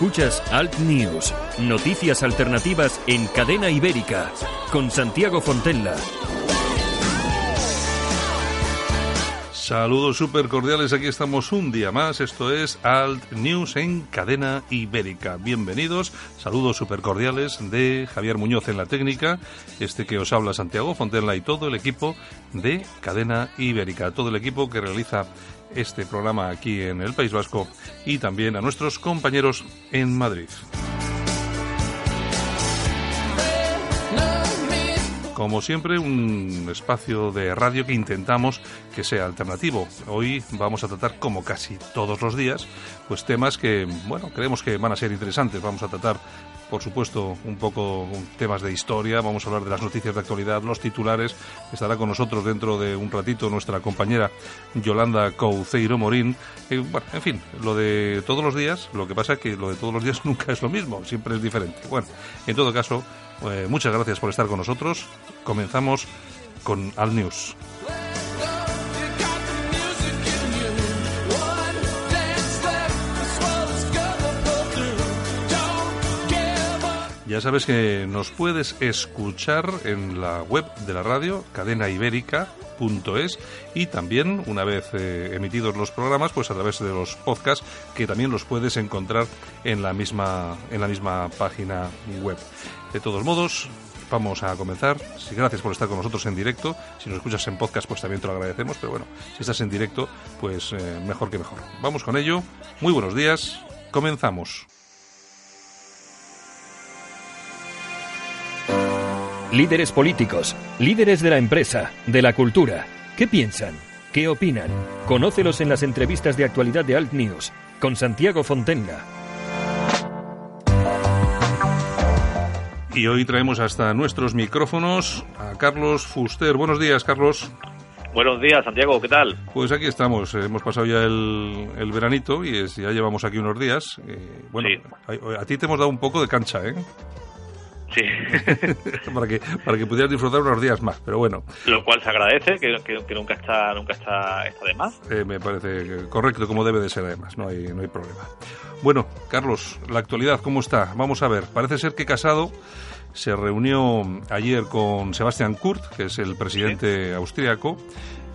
Escuchas Alt News, noticias alternativas en cadena ibérica, con Santiago Fontella. Saludos súper cordiales, aquí estamos un día más, esto es Alt News en cadena ibérica. Bienvenidos, saludos súper cordiales de Javier Muñoz en la técnica, este que os habla Santiago Fontella y todo el equipo de cadena ibérica, todo el equipo que realiza este programa aquí en el País Vasco y también a nuestros compañeros en Madrid. Como siempre, un espacio de radio que intentamos que sea alternativo. Hoy vamos a tratar, como casi todos los días, pues temas que, bueno, creemos que van a ser interesantes. Vamos a tratar, por supuesto, un poco temas de historia, vamos a hablar de las noticias de actualidad, los titulares. Estará con nosotros dentro de un ratito nuestra compañera Yolanda Couceiro Morín. Eh, bueno, en fin, lo de todos los días, lo que pasa es que lo de todos los días nunca es lo mismo, siempre es diferente. Bueno, en todo caso, eh, muchas gracias por estar con nosotros. Comenzamos con Al News. Ya sabes que nos puedes escuchar en la web de la radio, cadenaibérica.es y también, una vez eh, emitidos los programas, pues a través de los podcasts que también los puedes encontrar en la misma, en la misma página web. De todos modos, vamos a comenzar. Sí, gracias por estar con nosotros en directo. Si nos escuchas en podcast, pues también te lo agradecemos. Pero bueno, si estás en directo, pues eh, mejor que mejor. Vamos con ello. Muy buenos días. Comenzamos. Líderes políticos, líderes de la empresa, de la cultura. ¿Qué piensan? ¿Qué opinan? Conócelos en las entrevistas de actualidad de Alt News con Santiago Fontella. Y hoy traemos hasta nuestros micrófonos a Carlos Fuster. Buenos días, Carlos. Buenos días, Santiago, ¿qué tal? Pues aquí estamos, eh, hemos pasado ya el, el veranito y es- ya llevamos aquí unos días. Eh, bueno, Sí. a, a ti te hemos dado un poco de cancha, ¿eh? Sí, para, que, para que pudieras disfrutar unos días más, pero bueno, lo cual se agradece, que, que- que nunca está nunca está, está de más. eh, me parece correcto como debe de ser además, no hay, no hay problema. Bueno, Carlos, la actualidad, ¿cómo está? Vamos a ver, parece ser que Casado se reunió ayer con Sebastian Kurz, que es el presidente austríaco,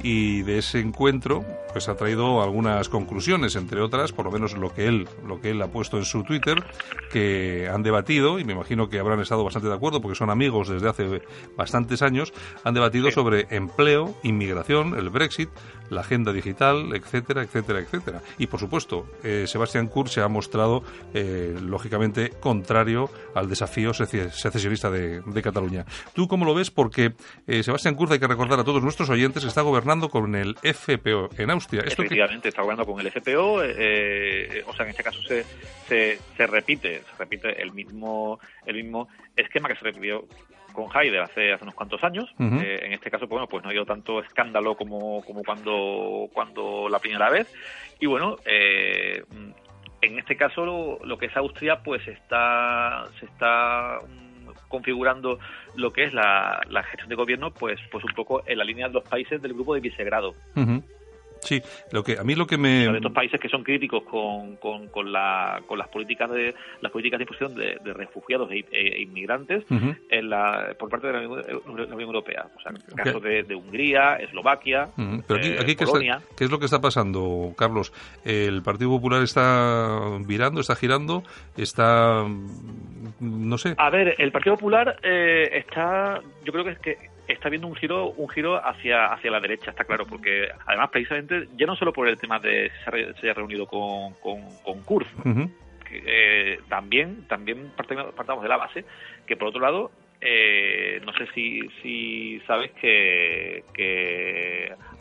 y de ese encuentro pues ha traído algunas conclusiones, entre otras, por lo menos lo que él, lo que él ha puesto en su Twitter, que han debatido, y me imagino que habrán estado bastante de acuerdo, porque son amigos desde hace bastantes años, han debatido sobre empleo, inmigración, el Brexit, la agenda digital, etcétera, etcétera, etcétera. Y por supuesto, eh, Sebastián Kurz se ha mostrado, eh, lógicamente, contrario al desafío sece- secesionista de, de Cataluña. ¿Tú cómo lo ves? Porque eh, Sebastián Kurz, hay que recordar a todos nuestros oyentes, está gobernando con el FPO en Austria. ¿Esto qué- Efectivamente, está hablando con el FPO, eh, eh, o sea, en este caso se, se, se repite, se repite el mismo, el mismo esquema que se repitió con Haider hace, hace unos cuantos años. Eh, en este caso, pues, bueno, pues no ha habido tanto escándalo como, como cuando, cuando la primera vez. Y bueno, eh, en este caso lo, lo que es Austria, pues está, se está mm, configurando lo que es la, la gestión de gobierno, pues, pues un poco en la línea de los países del grupo de Visegrado. Ujú. Sí, lo que a mí lo que me de estos países que son críticos con, con, con, la, con las políticas de las políticas de imposición de, de refugiados e, e inmigrantes Ujú. en la, por parte de la Unión, la Unión Europea. O sea, en el caso de, de Hungría, Eslovaquia. Pero aquí, eh, aquí ¿qué, Polonia. está- qué es lo que está pasando, Carlos? ¿El Partido Popular está virando, está girando, está, no sé? A ver, el Partido Popular eh, está, yo creo que es que está viendo un giro un giro hacia hacia la derecha está claro porque además precisamente ya no solo por el tema de se, re- se haya reunido con con, con Kurz eh, también también partamos de la base que por otro lado eh, no sé si si sabes que que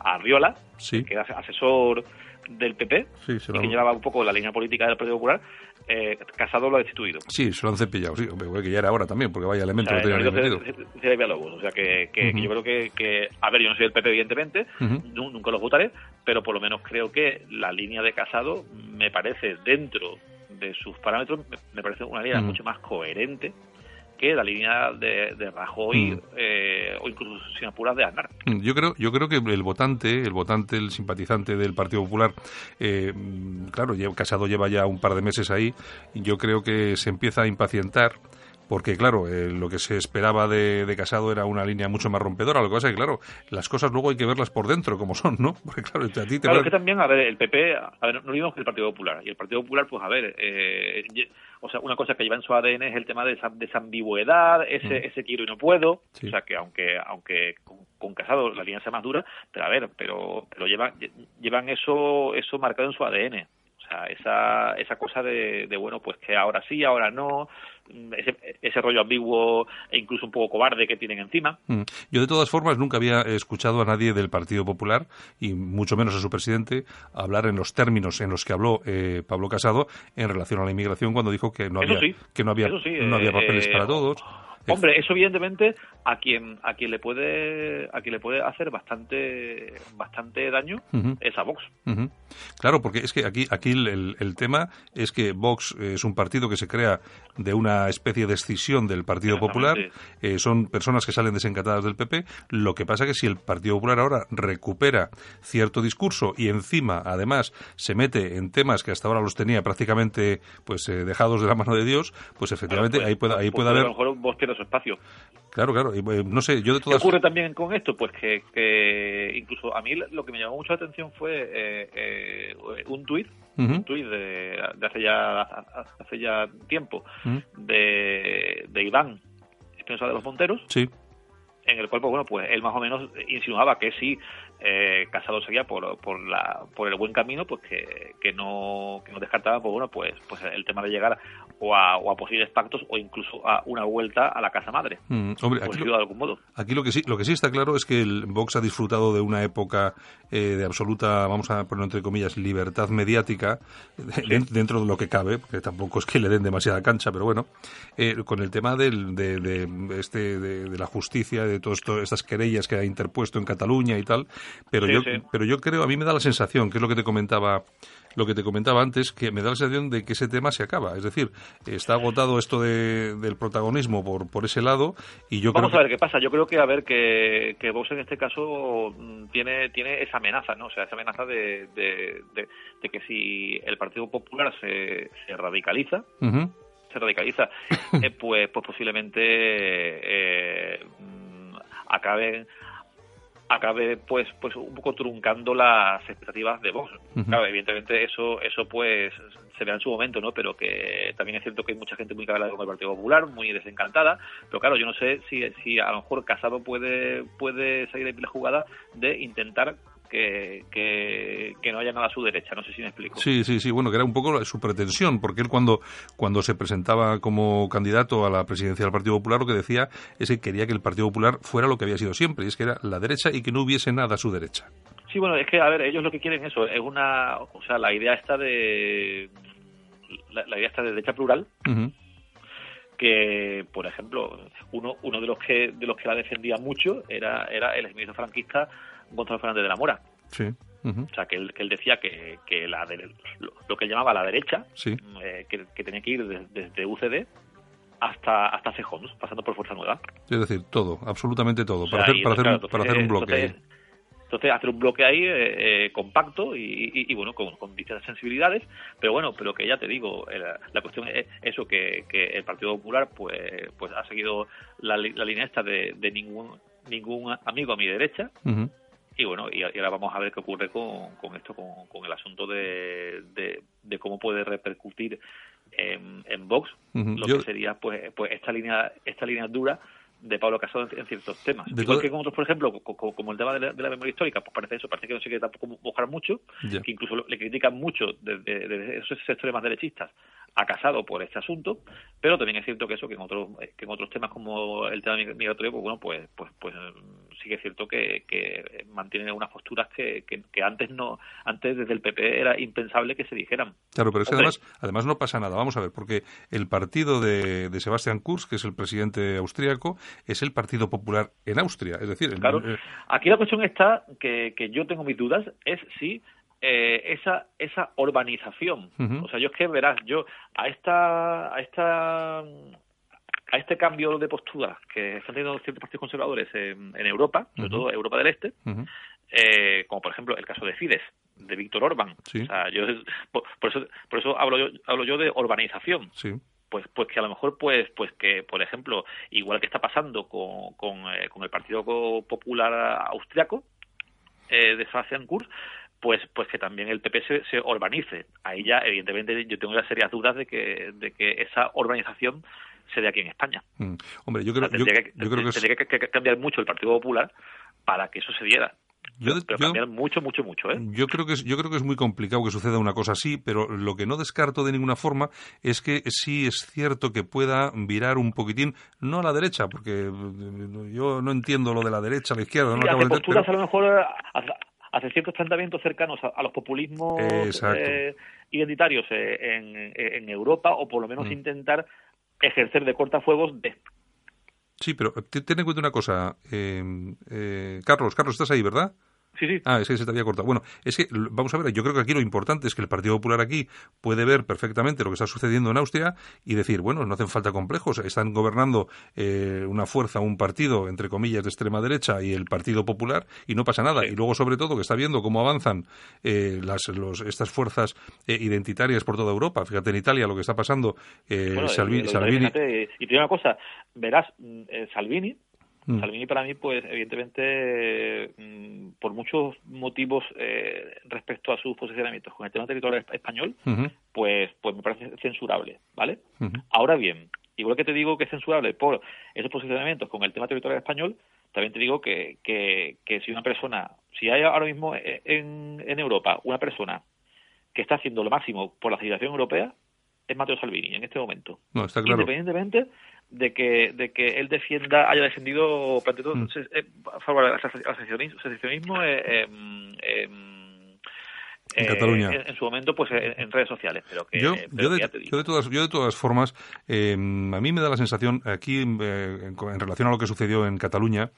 Arriola Sí, que era asesor del PP sí, se y que llevaba un poco la línea política del Partido Popular eh, Casado lo ha destituido. Sí, se lo han cepillado, sí, que ya era hora también, porque vaya o elemento sea, marido se- se a Lobos. O sea, que, que- que yo creo que, que- A ver, yo no soy del PP, evidentemente, nunca los votaré, pero por lo menos creo que la línea de Casado me parece, dentro de sus parámetros, me, parece una línea mucho más coherente que la línea de, de Rajoy Ujú. eh, o incluso, sin apuras, de Aznar. Mm, Yo creo, yo creo que el votante, el votante, el simpatizante del Partido Popular, eh, mm, claro, Casado lleva ya un par de meses ahí, y yo creo que se empieza a impacientar. Porque, claro, eh, lo que se esperaba de, de Casado era una línea mucho más rompedora. Lo que pasa es que, claro, las cosas luego hay que verlas por dentro, como son, ¿no? Porque, claro, a ti te Claro, va- es que también, a ver, el PP, a ver, no olvidemos que el Partido Popular, y el Partido Popular, pues a ver, eh, o sea, una cosa que lleva en su ADN es el tema de esa, de esa ambigüedad, ese, ese quiero y no puedo, Sí. o sea, que aunque aunque con, con Casado la línea sea más dura, pero a ver, pero pero llevan lle- llevan eso eso marcado en su ADN. O sea, esa, esa cosa de, de, bueno, pues que ahora sí, ahora no, mm, ese, ese rollo ambiguo e incluso un poco cobarde que tienen encima. Mm. Yo, de todas formas, nunca había escuchado a nadie del Partido Popular, y mucho menos a su presidente, hablar en los términos en los que habló eh, Pablo Casado en relación a la inmigración cuando dijo que no Eso había, sí, que no había, sí, no había eh, papeles eh, para todos. Hombre, eso evidentemente a quien a quien le puede a quien le puede hacer bastante bastante daño Ujú. es a Vox. Claro, porque es que aquí, aquí el, el- tema es que Vox es un partido que se crea de una especie de escisión del Partido Popular. Eh, son personas que salen desencantadas del PP. Lo que pasa que si el Partido Popular ahora recupera cierto discurso y encima, además, se mete en temas que hasta ahora los tenía prácticamente pues eh, dejados de la mano de Dios, pues efectivamente Claro, pues, ahí puede, ahí pues, puede A haber... lo mejor su espacio. Claro, claro. eh, no sé, yo de ¿Qué todas ocurre también con esto? Pues que, que incluso a mí lo que me llamó mucho la atención fue eh, eh, un tuit, un tuit de, de hace ya hace ya tiempo de, de Iván Espinosa de los Monteros, Sí. en el cual, pues bueno, pues él más o menos insinuaba que si eh, Casado seguía por, por, la, por el buen camino, pues que, que no que no descartaba, pues bueno, pues pues el tema de llegar o a, o a posibles pactos o incluso a una vuelta a la casa madre, Mm, hombre, aquí lo- de algún modo. Aquí lo que sí, lo que sí está claro es que el Vox ha disfrutado de una época eh, de absoluta, vamos a ponerlo entre comillas, libertad mediática de- dentro de lo que cabe, porque tampoco es que le den demasiada cancha, pero bueno, eh, con el tema del, de, de este de, de la justicia, de todas estas querellas que ha interpuesto en Cataluña y tal, pero Sí, yo, sí. pero yo creo, a mí me da la sensación, que es lo que te comentaba lo que te comentaba antes, que me da la sensación de que ese tema se acaba. Es decir, está agotado esto de- del protagonismo por, por ese lado y yo Vamos creo a ver qué pasa. Yo creo que a ver que, que Vox en este caso mm, tiene tiene esa amenaza, ¿no? O sea, esa amenaza de, de, de- de que si el Partido Popular se, se radicaliza, se radicaliza, eh, pues pues posiblemente eh, mm, acabe pues pues un poco truncando las expectativas de Vox. Claro, evidentemente eso eso pues se verá en su momento, ¿no? Pero que también es cierto que hay mucha gente muy cabreada con el Partido Popular, muy desencantada, pero claro, yo no sé si, si a lo mejor Casado puede puede salir de la jugada de intentar que, que, que no haya nada a su derecha, no sé si me explico. Sí, sí, sí, bueno, que era un poco su pretensión, porque él cuando, cuando se presentaba como candidato a la presidencia del Partido Popular lo que decía es que quería que el Partido Popular fuera lo que había sido siempre, y es que era la derecha y que no hubiese nada a su derecha. Sí, bueno, es que, a ver, ellos lo que quieren eso, es una, o sea, la idea está de, la, la idea está de derecha plural, que, por ejemplo, uno, uno de los que, de los que la defendía mucho era, era el exministro franquista Gonzalo Fernández de la Mora. Sí. Ujú. O sea, que él, que él decía que, que la de- lo, lo que él llamaba la derecha, Sí. eh, que, que tenía que ir des- desde UCD hasta, hasta Cejón, pasando por Fuerza Nueva. Es decir, todo, absolutamente todo, O para hacer, y para hacer, claro, un, para hacer un bloque. entonces, entonces hacer un bloque ahí eh, eh, compacto y, y- y, bueno con, con distintas sensibilidades pero bueno pero que ya te digo eh, la, la cuestión es eso que, que el Partido Popular pues pues ha seguido la, la línea esta de, de ningún ningún amigo a mi derecha Ujú. Y bueno y, ahora vamos a ver qué ocurre con, con esto con, con el asunto de, de, de cómo puede repercutir en, en Vox lo Yo- que sería pues pues esta línea esta línea dura de Pablo Casado en, ciertos temas. De Igual todo- que con otros, por ejemplo, co- co- como el tema de la, de la memoria histórica, pues parece eso, parece que no se quiere tampoco mojar mucho, Ya. que incluso le critican mucho desde, desde esos sectores más derechistas a Casado por este asunto, pero también es cierto que eso, que en otros, que en otros temas como el tema mig- migratorio, pues bueno, pues, pues, pues mm, sí que es cierto que, que mantienen unas posturas que, que, que antes no, antes desde el PP era impensable que se dijeran. Claro, pero es que además, además no pasa nada. Vamos a ver, porque el partido de, de Sebastian Kurz, que es el presidente austríaco, es el Partido Popular en Austria. Es decir, el- Claro. eh, Aquí la cuestión está que, que yo tengo mis dudas es si eh, esa esa urbanización, o sea, yo es que verás, yo a esta a esta a este cambio de postura que están teniendo ciertos partidos conservadores en, en Europa, sobre todo Europa del Este, eh, como por ejemplo el caso de Fidesz, de Víctor Orbán. Sí. O sea, yo por, por eso por eso hablo yo hablo yo de urbanización sí. Pues pues que a lo mejor pues pues que por ejemplo igual que está pasando con con, eh, con el Partido Popular Austriaco eh, de Sebastian Kurz pues pues que también el PP se, se urbanice ahí ya evidentemente yo tengo ya serias dudas de que de que esa urbanización se dé aquí en España. Mm. Hombre, yo O sea, creo, yo, tendría, que, yo creo que tendría que- que cambiar mucho el Partido Popular para que eso se diera yo- pero yo- cambiar mucho mucho mucho eh Yo creo que es, yo creo que es muy complicado que suceda una cosa así, pero lo que no descarto de ninguna forma es que sí es cierto que pueda virar un poquitín, no a la derecha, porque eh, yo no entiendo lo de la derecha, a la izquierda, no acabo de entender, posturas pero- a lo mejor hace, ciertos planteamientos cercanos a, a los populismos eh, identitarios en, en Europa o por lo menos Mm. intentar ejercer de cortafuegos de Sí, pero te- ten en cuenta una cosa, eh, eh, Carlos, Carlos, estás ahí, ¿verdad? Sí sí Ah, es que se te había cortado. Bueno, es que, vamos a ver, yo creo que aquí lo importante es que el Partido Popular aquí puede ver perfectamente lo que está sucediendo en Austria y decir, bueno, no hacen falta complejos, están gobernando eh, una fuerza, un partido, entre comillas, de extrema derecha y el Partido Popular y no pasa nada. Y luego, sobre todo, que está viendo cómo avanzan eh, las, los, estas fuerzas eh, identitarias por toda Europa. Fíjate en Italia lo que está pasando, eh, Bueno, Salvi- Salvini. y te digo una cosa verás mm, eh, Salvini Mm. Salvini para mí pues evidentemente mm, por muchos motivos eh, respecto a sus posicionamientos con el tema territorial es- español pues pues me parece censurable vale. Ahora bien, igual que te digo que es censurable por esos posicionamientos con el tema territorial español, también te digo que, que, que si una persona, si hay ahora mismo en, en Europa una persona que está haciendo lo máximo por la civilización europea, es Matteo Salvini en este momento. No, está claro. Independientemente de que, de que él defienda, haya defendido plante todo, Mm. se- eh, favor del asociacionismo, asociacionismo eh, em, En eh, Cataluña. En, en su momento, pues en, en redes sociales. Pero que, Yo, pero yo, de, te yo de todas, yo de todas formas, eh, a mí me da la sensación, aquí eh, en, relación a lo que sucedió en Cataluña,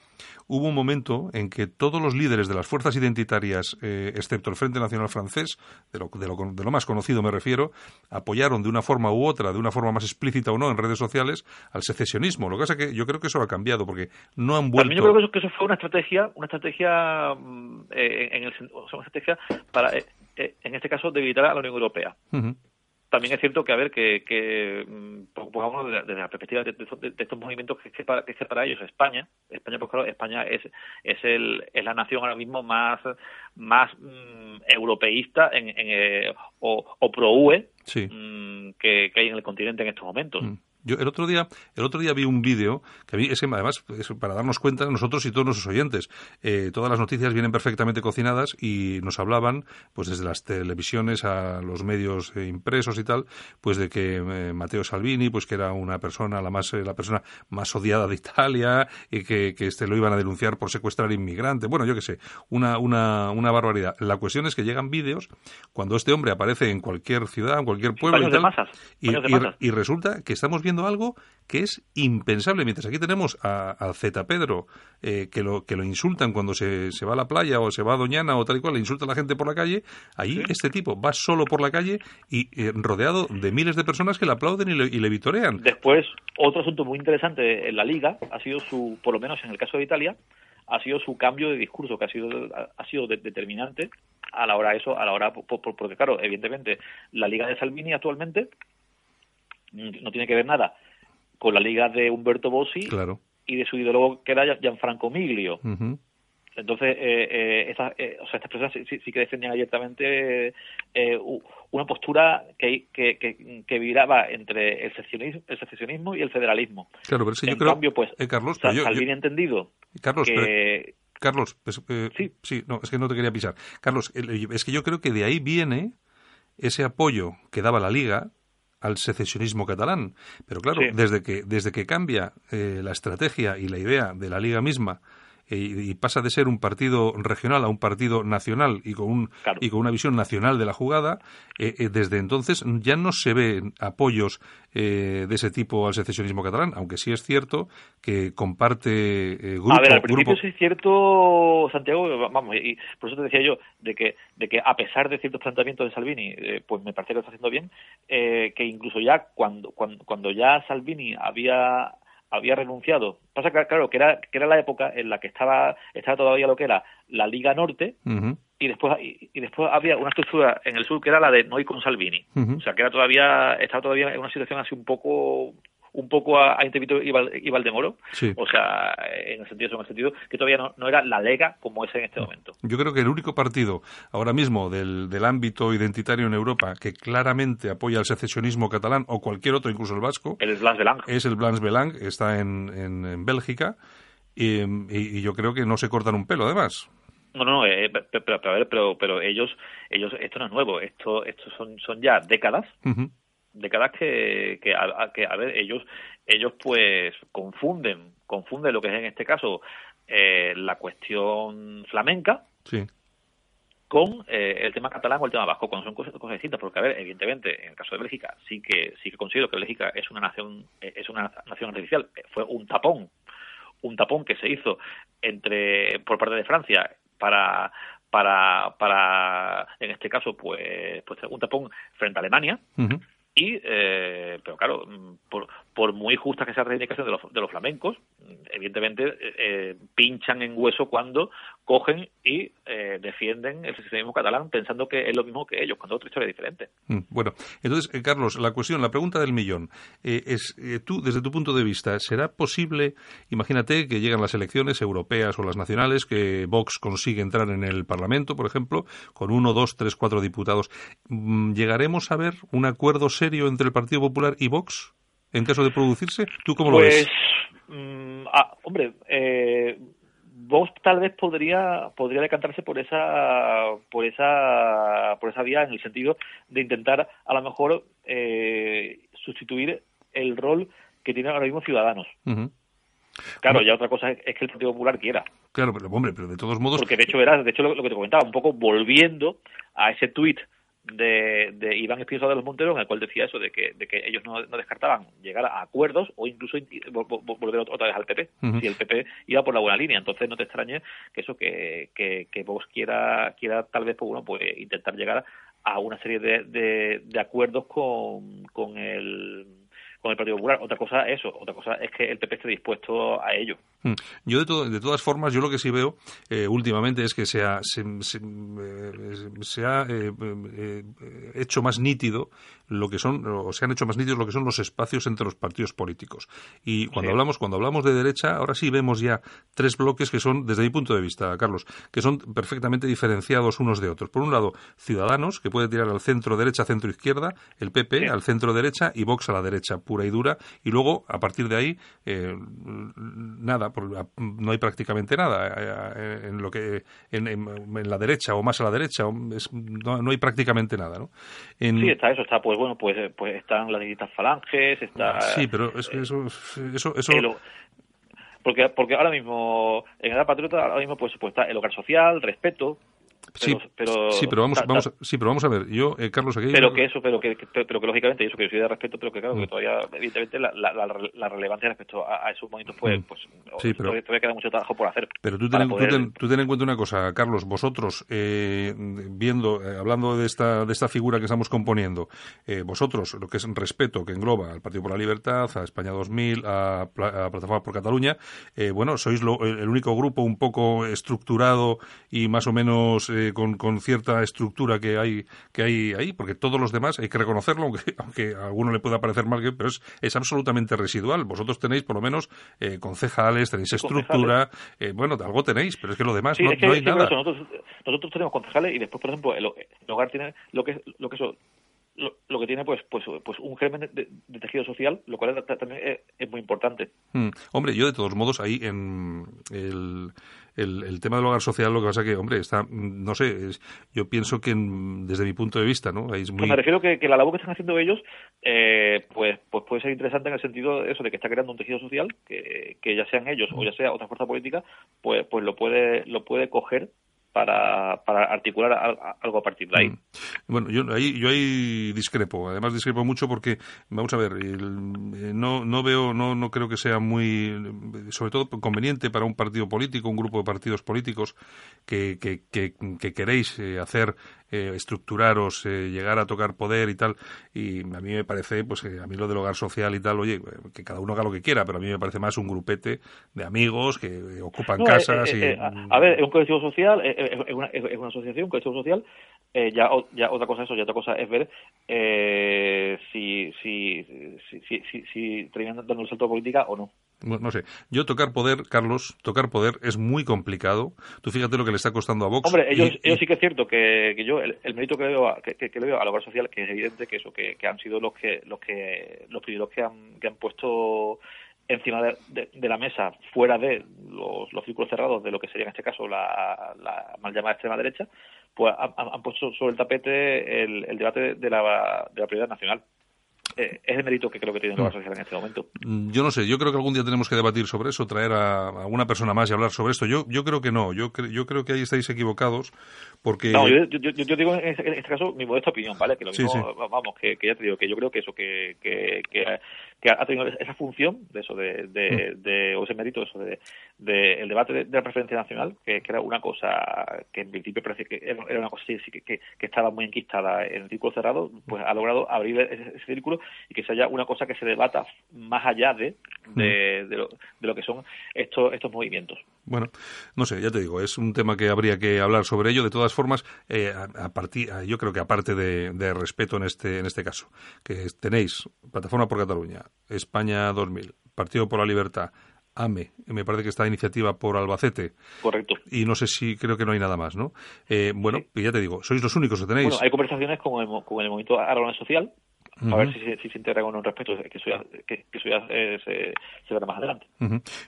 hubo un momento en que todos los líderes de las fuerzas identitarias, eh, excepto el Frente Nacional Francés, de lo, de, lo, de lo más conocido me refiero, apoyaron de una forma u otra, de una forma más explícita o no, en redes sociales, al secesionismo. Lo que pasa es que yo creo que eso ha cambiado, porque no han vuelto... También yo creo que eso, que eso fue una estrategia, una estrategia mm, eh, en el, sen- o sea, una estrategia para, eh, eh, en este caso, debilitar a la Unión Europea. También es cierto que, a ver, que, que mm, po- pongamos desde, desde la perspectiva de, de estos- de estos movimientos que es que para, que para ellos España, España, pues claro, España es, es, el, es la nación ahora mismo más, más mm, europeísta en, en, eh, o, o pro-UE Sí. mm, que, que hay en el continente en estos momentos. Mm. Yo el otro día, el otro día vi un vídeo que a mí es que además es para darnos cuenta nosotros y todos nuestros oyentes. eh, todas las noticias vienen perfectamente cocinadas y nos hablaban, pues desde las televisiones a los medios eh, impresos y tal, pues de que eh, Matteo Salvini, pues que era una persona la más eh, la persona más odiada de Italia y que, que este lo iban a denunciar por secuestrar inmigrantes. Bueno, yo qué sé, una una una barbaridad. La cuestión es que llegan vídeos cuando este hombre aparece en cualquier ciudad, en cualquier pueblo y tal, y, y resulta que estamos viendo algo que es impensable. Mientras aquí tenemos a, a Zeta Pedro, eh, que, lo, que lo insultan cuando se, se va a la playa o se va a Doñana o tal y cual, le insulta a la gente por la calle. Ahí este tipo va solo por la calle y eh, rodeado de miles de personas que le aplauden y le, y le vitorean. Después, otro asunto muy interesante en la Liga ha sido su, por lo menos en el caso de Italia, ha sido su cambio de discurso, que ha sido ha sido de- determinante a la hora eso, a la hora por- por- porque claro, evidentemente la Liga de Salvini actualmente no tiene que ver nada con la Liga de Humberto Bossi Claro. y de su ideólogo que era Gianfranco Miglio. Entonces, eh, eh, esta, eh, o sea, estas personas sí, sí- sí que defendían abiertamente eh, una postura que, que, que, que viraba entre el secesionismo, el secesionismo y el federalismo. Claro, pero es que yo en creo... cambio, pues, eh, Carlos, pero yo- yo- entendido Carlos, pero- que... Carlos, pues, eh, Sí. sí, no, es que no te quería pisar. Carlos, es que yo creo que de ahí viene ese apoyo que daba la Liga al secesionismo catalán. Pero claro, Sí. desde que desde que cambia eh, la estrategia y la idea de la Liga misma y, pasa de ser un partido regional a un partido nacional y con un Claro. y con una visión nacional de la jugada, eh, eh, desde entonces ya no se ven apoyos eh, de ese tipo al secesionismo catalán, aunque sí es cierto que comparte eh, grupo, a ver, al principio grupo- sí es cierto, Santiago, vamos, y por eso te decía yo, de que, de que a pesar de ciertos planteamientos de Salvini, eh, pues me parece que lo está haciendo bien, eh, que incluso ya cuando, cuando, cuando ya Salvini había había renunciado. Pasa que, claro, que era, que era la época en la que estaba, estaba todavía lo que era la Liga Norte, y después y, y después había una estructura en el sur que era la de no ir con Salvini. O sea que era todavía estaba todavía en una situación así un poco un poco a, a Intevito y, Val- y Valdemoro Sí. o sea en el sentido en el sentido que todavía no, no era la Lega como es en este momento Yo creo que el único partido ahora mismo del, del ámbito identitario en Europa que claramente apoya el secesionismo catalán o cualquier otro, incluso el vasco, el Blas de Lange es el Blancs Belang, está en, en, en Bélgica. Y, y- y yo creo que no se cortan un pelo, además. no no, eh, pe- pe- pero, pero, a ver, pero pero ellos ellos esto no es nuevo esto esto son son ya décadas. Décadas que, que, a, que, a ver, ellos, ellos pues confunden, confunden lo que es en este caso eh, la cuestión flamenca Sí. con eh, el tema catalán o el tema vasco, cuando son cosas, cosas distintas, porque a ver, evidentemente, en el caso de Bélgica, sí que sí que considero que Bélgica es una nación eh, es una nación artificial, Eh, fue un tapón, un tapón que se hizo entre por parte de Francia para para para en este caso pues pues un tapón frente a Alemania. Y eh, pero claro mm, por, por muy justas que sean las reivindicaciones de los, de los flamencos evidentemente eh, pinchan en hueso cuando cogen y eh, defienden el secesionismo catalán pensando que es lo mismo que ellos cuando es otra historia diferente Mm, Bueno, entonces, eh, Carlos, la cuestión, la pregunta del millón es, tú, desde tu punto de vista, ¿será posible, imagínate que llegan las elecciones europeas o las nacionales, que Vox consigue entrar en el Parlamento, por ejemplo, con uno, dos, tres, cuatro diputados? Mm, ¿Llegaremos a ver un acuerdo serio entre el Partido Popular y Vox en caso de producirse? ¿Tú cómo lo pues ves? mm, ah, hombre eh, Vox tal vez podría podría decantarse por esa por esa por esa vía en el sentido de intentar a lo mejor eh, sustituir el rol que tienen ahora mismo Ciudadanos. Claro, Bueno. ya otra cosa es, es que el Partido Popular quiera. Claro, pero hombre, pero de todos modos... Porque de hecho, verás, de hecho lo, lo que te comentaba, un poco volviendo a ese tuit de, de Iván Espinosa de los Monteros, en el cual decía eso, de que, de que ellos no, no descartaban llegar a acuerdos o incluso in- vol- vol- volver otra vez al PP, si el PP iba por la buena línea. Entonces no te extrañes que eso, que, que, que Vox quiera, quiera tal vez, pues bueno, pues intentar llegar a una serie de, de, de acuerdos con, con el con el Partido Popular. Otra cosa es eso, otra cosa es que el PP esté dispuesto a ello. Mm. Yo, de, to- de todas formas, yo lo que sí veo eh, últimamente es que se ha, se, se- eh, se ha eh, eh, eh, hecho más nítido lo que son, o se han hecho más nítidos lo que son los espacios entre los partidos políticos. Y cuando Sí. hablamos, cuando hablamos de derecha, ahora sí vemos ya tres bloques que son, desde mi punto de vista, Carlos, que son perfectamente diferenciados unos de otros. Por un lado, Ciudadanos, que puede tirar al centro derecha, centro izquierda, el PP Sí. al centro derecha y Vox a la derecha, pura y dura, y luego, a partir de ahí, eh, nada, no hay prácticamente nada eh, en lo que en, en- en la derecha o más a la derecha, es- no, no hay prácticamente nada, ¿no? En- Sí, está eso, está pues bueno, pues eh, pues están las distintas falanges, está Sí, pero es que eso, eso, eso el- porque porque ahora mismo en Edad Patriota ahora mismo pues, pues está el hogar social, respeto, sí, pero, sí, pero vamos, ta- ta- vamos, a- sí, pero vamos a ver. Yo, eh, Carlos, aquí pero que eso, pero que, que- pero que lógicamente eso que yo soy de respeto, pero que claro, Mm. que todavía evidentemente la, la, la- la relevancia respecto a, a esos momentos pues, Mm. pues Sí, pero- todavía, todavía queda mucho trabajo por hacer. Pero tú ten, en- tú poder- ten- tú ten en cuenta una cosa, Carlos, vosotros, eh, viendo, eh, hablando de esta, de esta figura que estamos componiendo, eh, vosotros, lo que es respeto, que engloba al Partido por la Libertad, a España 2000, a, a Plataforma por Cataluña, eh, bueno, sois lo- el el único grupo un poco estructurado y más o menos eh, con, con, cierta estructura que hay que hay ahí, porque todos los demás hay que reconocerlo, aunque, aunque a alguno le pueda parecer mal, pero es, es absolutamente residual. Vosotros tenéis por lo menos eh, concejales, tenéis estructura, eh, bueno, algo tenéis, pero es que lo demás no, hay nada. nosotros, nosotros, tenemos concejales y después, por ejemplo, el, hogar tiene lo que lo que eso lo, que tiene pues pues pues un germen de, tejido social, lo cual también es, muy importante. Mm. Hombre, yo de todos modos ahí en el, el, tema del hogar social lo que pasa que, hombre, está, no sé, yo pienso que desde mi punto de vista, ¿no? es muy... me refiero que, que la labor que están haciendo ellos, eh, pues, pues puede ser interesante en el sentido de eso, de que está creando un tejido social, que, que ya sean ellos o ya sea otra fuerza política, pues, pues lo puede, lo puede coger para, para articular algo a partir de ahí. Mm. Bueno, yo ahí, yo ahí discrepo. Además discrepo mucho porque, vamos a ver, eh, no, no veo, no, no creo que sea muy, sobre todo conveniente para un partido político, un grupo de partidos políticos que, que, que, queréis eh, hacer eh, estructuraros, eh, llegar a tocar poder y tal. Y a mí me parece, pues a mí lo del hogar social y tal, oye, que cada uno haga lo que quiera, pero a mí me parece más un grupete de amigos que ocupan casas. y... a ver, es un colectivo social, es una, es una asociación, un colectivo social. ya, ya otra cosa es eso, ya otra cosa es ver si, si, si, si, si, si terminan dando el salto de política o no no sé, yo tocar poder, Carlos, tocar poder es muy complicado. Tú fíjate lo que le está costando a Vox. Hombre, ellos, ellos sí que es cierto que, que yo, el, mérito que le veo, a, que, que, le veo a la obra social, que es evidente que eso, que, que han sido los que, los que, los primeros que han, que han puesto encima de, de, la mesa, fuera de los, los, círculos cerrados de lo que sería en este caso la, la mal llamada extrema derecha, pues han, han puesto sobre el tapete el, el debate de la, de la prioridad nacional. Eh, es el mérito que creo que tiene la social en este momento. Mm, yo no sé, yo creo que algún día tenemos que debatir sobre eso, traer a alguna persona más y hablar sobre esto. Yo, yo creo que no, yo, yo creo que ahí estáis equivocados porque... No, yo, yo, digo en este, caso mi modesta opinión, ¿vale? Que lo mismo, vamos, que, ya te digo, que yo creo que eso, que, que, que, ha tenido esa función de eso, de, de, mm. de o ese mérito, eso, de, de el debate de, la preferencia nacional, que, era una cosa que en principio parece que era una cosa que, que, estaba muy enquistada en el círculo cerrado, pues ha logrado abrir ese, ese círculo y que sea una cosa que se debata más allá de, de, lo, de lo, que son estos, estos movimientos. Bueno, no sé, ya te digo, es un tema que habría que hablar sobre ello. De todas formas, eh, a, partir, yo creo que aparte de, de, respeto en este, en este caso, que tenéis Plataforma por Cataluña, España 2000, Partido por la Libertad, AME, me parece que está iniciativa por Albacete. Correcto. Y no sé si creo que no hay nada más, ¿no? Eh, bueno, ya te digo, sois los únicos que tenéis. Bueno, hay conversaciones con el, con el movimiento Aragón Social, a ver si, si, se integra con un respeto, que eso ya, que, eso ya eh, se, se, verá más adelante.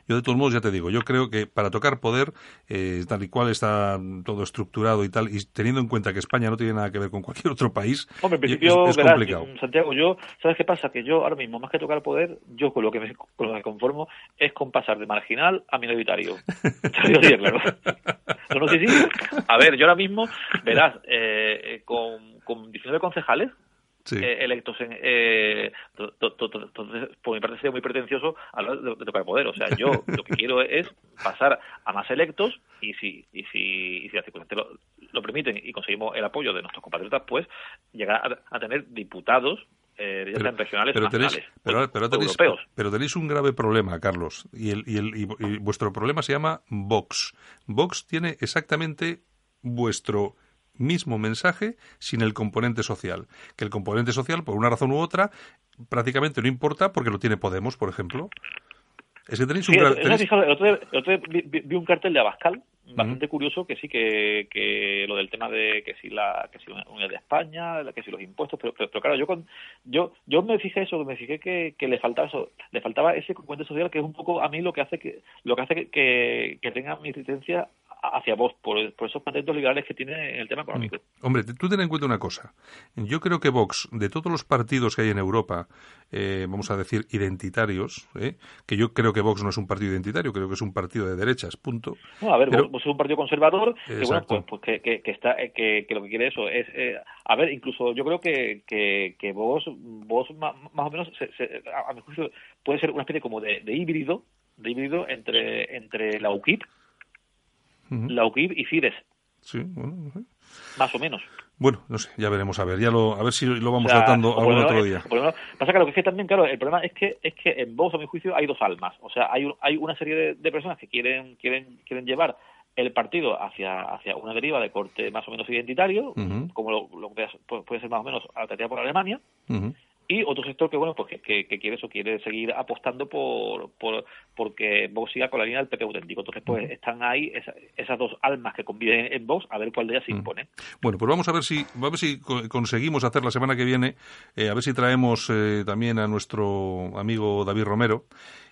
Yo, de todos modos, ya te digo, yo creo que para tocar poder, eh, tal y cual está todo estructurado y tal, y teniendo en cuenta que España no tiene nada que ver con cualquier otro país, Hombre, en principio, es, complicado. Santiago, yo, ¿sabes qué pasa? Que yo ahora mismo, más que tocar poder, yo con lo que me, con lo que conformo es con pasar de marginal a minoritario. No, no, sí, sí. A ver, yo ahora mismo, verás, eh, eh con, con 19 concejales, eh, electos en, eh, entonces por mi parte sería muy pretencioso hablar de, de, tocar poder o sea yo lo que quiero es pasar a más electos y si y si, y si las circunstancias lo, lo, permiten y conseguimos el apoyo de nuestros compatriotas pues llegar a, tener diputados eh, ya sean regionales pero tenéis, pero, pero tenéis, europeos. pero tenéis un grave problema Carlos y el, y el y vuestro problema se llama Vox. Vox tiene exactamente vuestro mismo mensaje sin el componente social. Que el componente social, por una razón u otra, prácticamente no importa porque lo tiene Podemos, por ejemplo. Es que tenéis un el, otro, vi, un cartel de Abascal bastante curioso que sí que, que lo del tema de que si la que si Unidad de España que si los impuestos pero, pero, claro yo con yo yo me fijé eso me fijé que, que le faltaba eso le faltaba ese componente social que es un poco a mí lo que hace que lo que hace que, que, que tenga mi resistencia hacia vos por, esos patentos liberales que tiene en el tema económico. Mm. Hombre, tú ten en cuenta una cosa. Yo creo que Vox, de todos los partidos que hay en Europa, eh, vamos a decir identitarios, eh, que yo creo que Vox no es un partido identitario, creo que es un partido de derechas, punto. No, a ver, Vox es un partido conservador que, bueno, pues, pues que, que, está, eh, que, que, lo que quiere eso es, a ver, incluso yo creo que, que, que Vox, más, o menos, a, mi juicio, puede ser una especie como de, de híbrido, de híbrido entre, entre la UKIP, la UKIP y Fides. Sí, bueno, Más o menos. Bueno, no sé, ya veremos a ver, ya lo, a ver si lo vamos tratando algún otro día. pasa que lo que es que también, claro, el problema es que es que en Vox, a mi juicio, hay dos almas. O sea, hay, hay una serie de, personas que quieren quieren quieren llevar el partido hacia, hacia una deriva de corte más o menos identitario, como lo, lo que puede, ser más o menos alternativa por Alemania, Ujú. Y otro sector que bueno pues que, que, que quiere eso quiere seguir apostando por, por porque Vox siga con la línea del PP auténtico. Entonces pues están ahí esa- esas dos almas que conviven en Vox a ver cuál de ellas se impone. Bueno, pues vamos a ver si, vamos a ver si co- conseguimos hacer la semana que viene, eh, a ver si traemos eh, también a nuestro amigo David Romero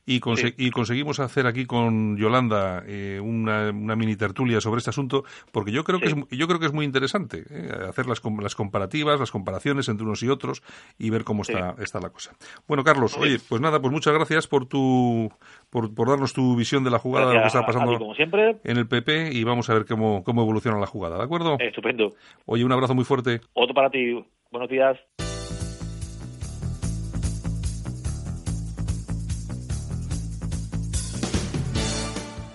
y, conse- Sí. y conseguimos hacer aquí con Yolanda eh, una, una mini tertulia sobre este asunto, porque yo creo que es, yo creo que es muy interesante eh, hacer las, com- las comparativas, las comparaciones entre unos y otros y ver cómo Sí. está, está la cosa. Bueno, Carlos, oye, pues nada, pues muchas gracias por tu, por, por darnos tu visión de la jugada, de lo que está pasando ti, como siempre en el PP y vamos a ver cómo, cómo evoluciona la jugada, ¿de acuerdo? estupendo Oye, un abrazo muy fuerte. otro para ti buenos días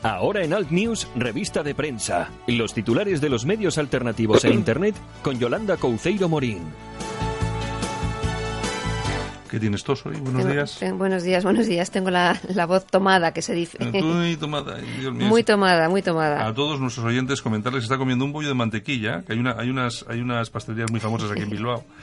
Ahora en Alt News, revista de prensa. Los titulares de los medios alternativos en Internet con Yolanda Couceiro Morín. ¿Qué tienes tos hoy? Buenos Tengo- días. ten- buenos días, buenos días. Tengo la, la voz tomada, que se dice. Muy tomada, ay, Dios mío. Muy tomada, muy tomada. A todos nuestros oyentes comentarles que está comiendo un bollo de mantequilla, que hay, una, hay, unas, hay unas pastelerías muy famosas aquí en Bilbao.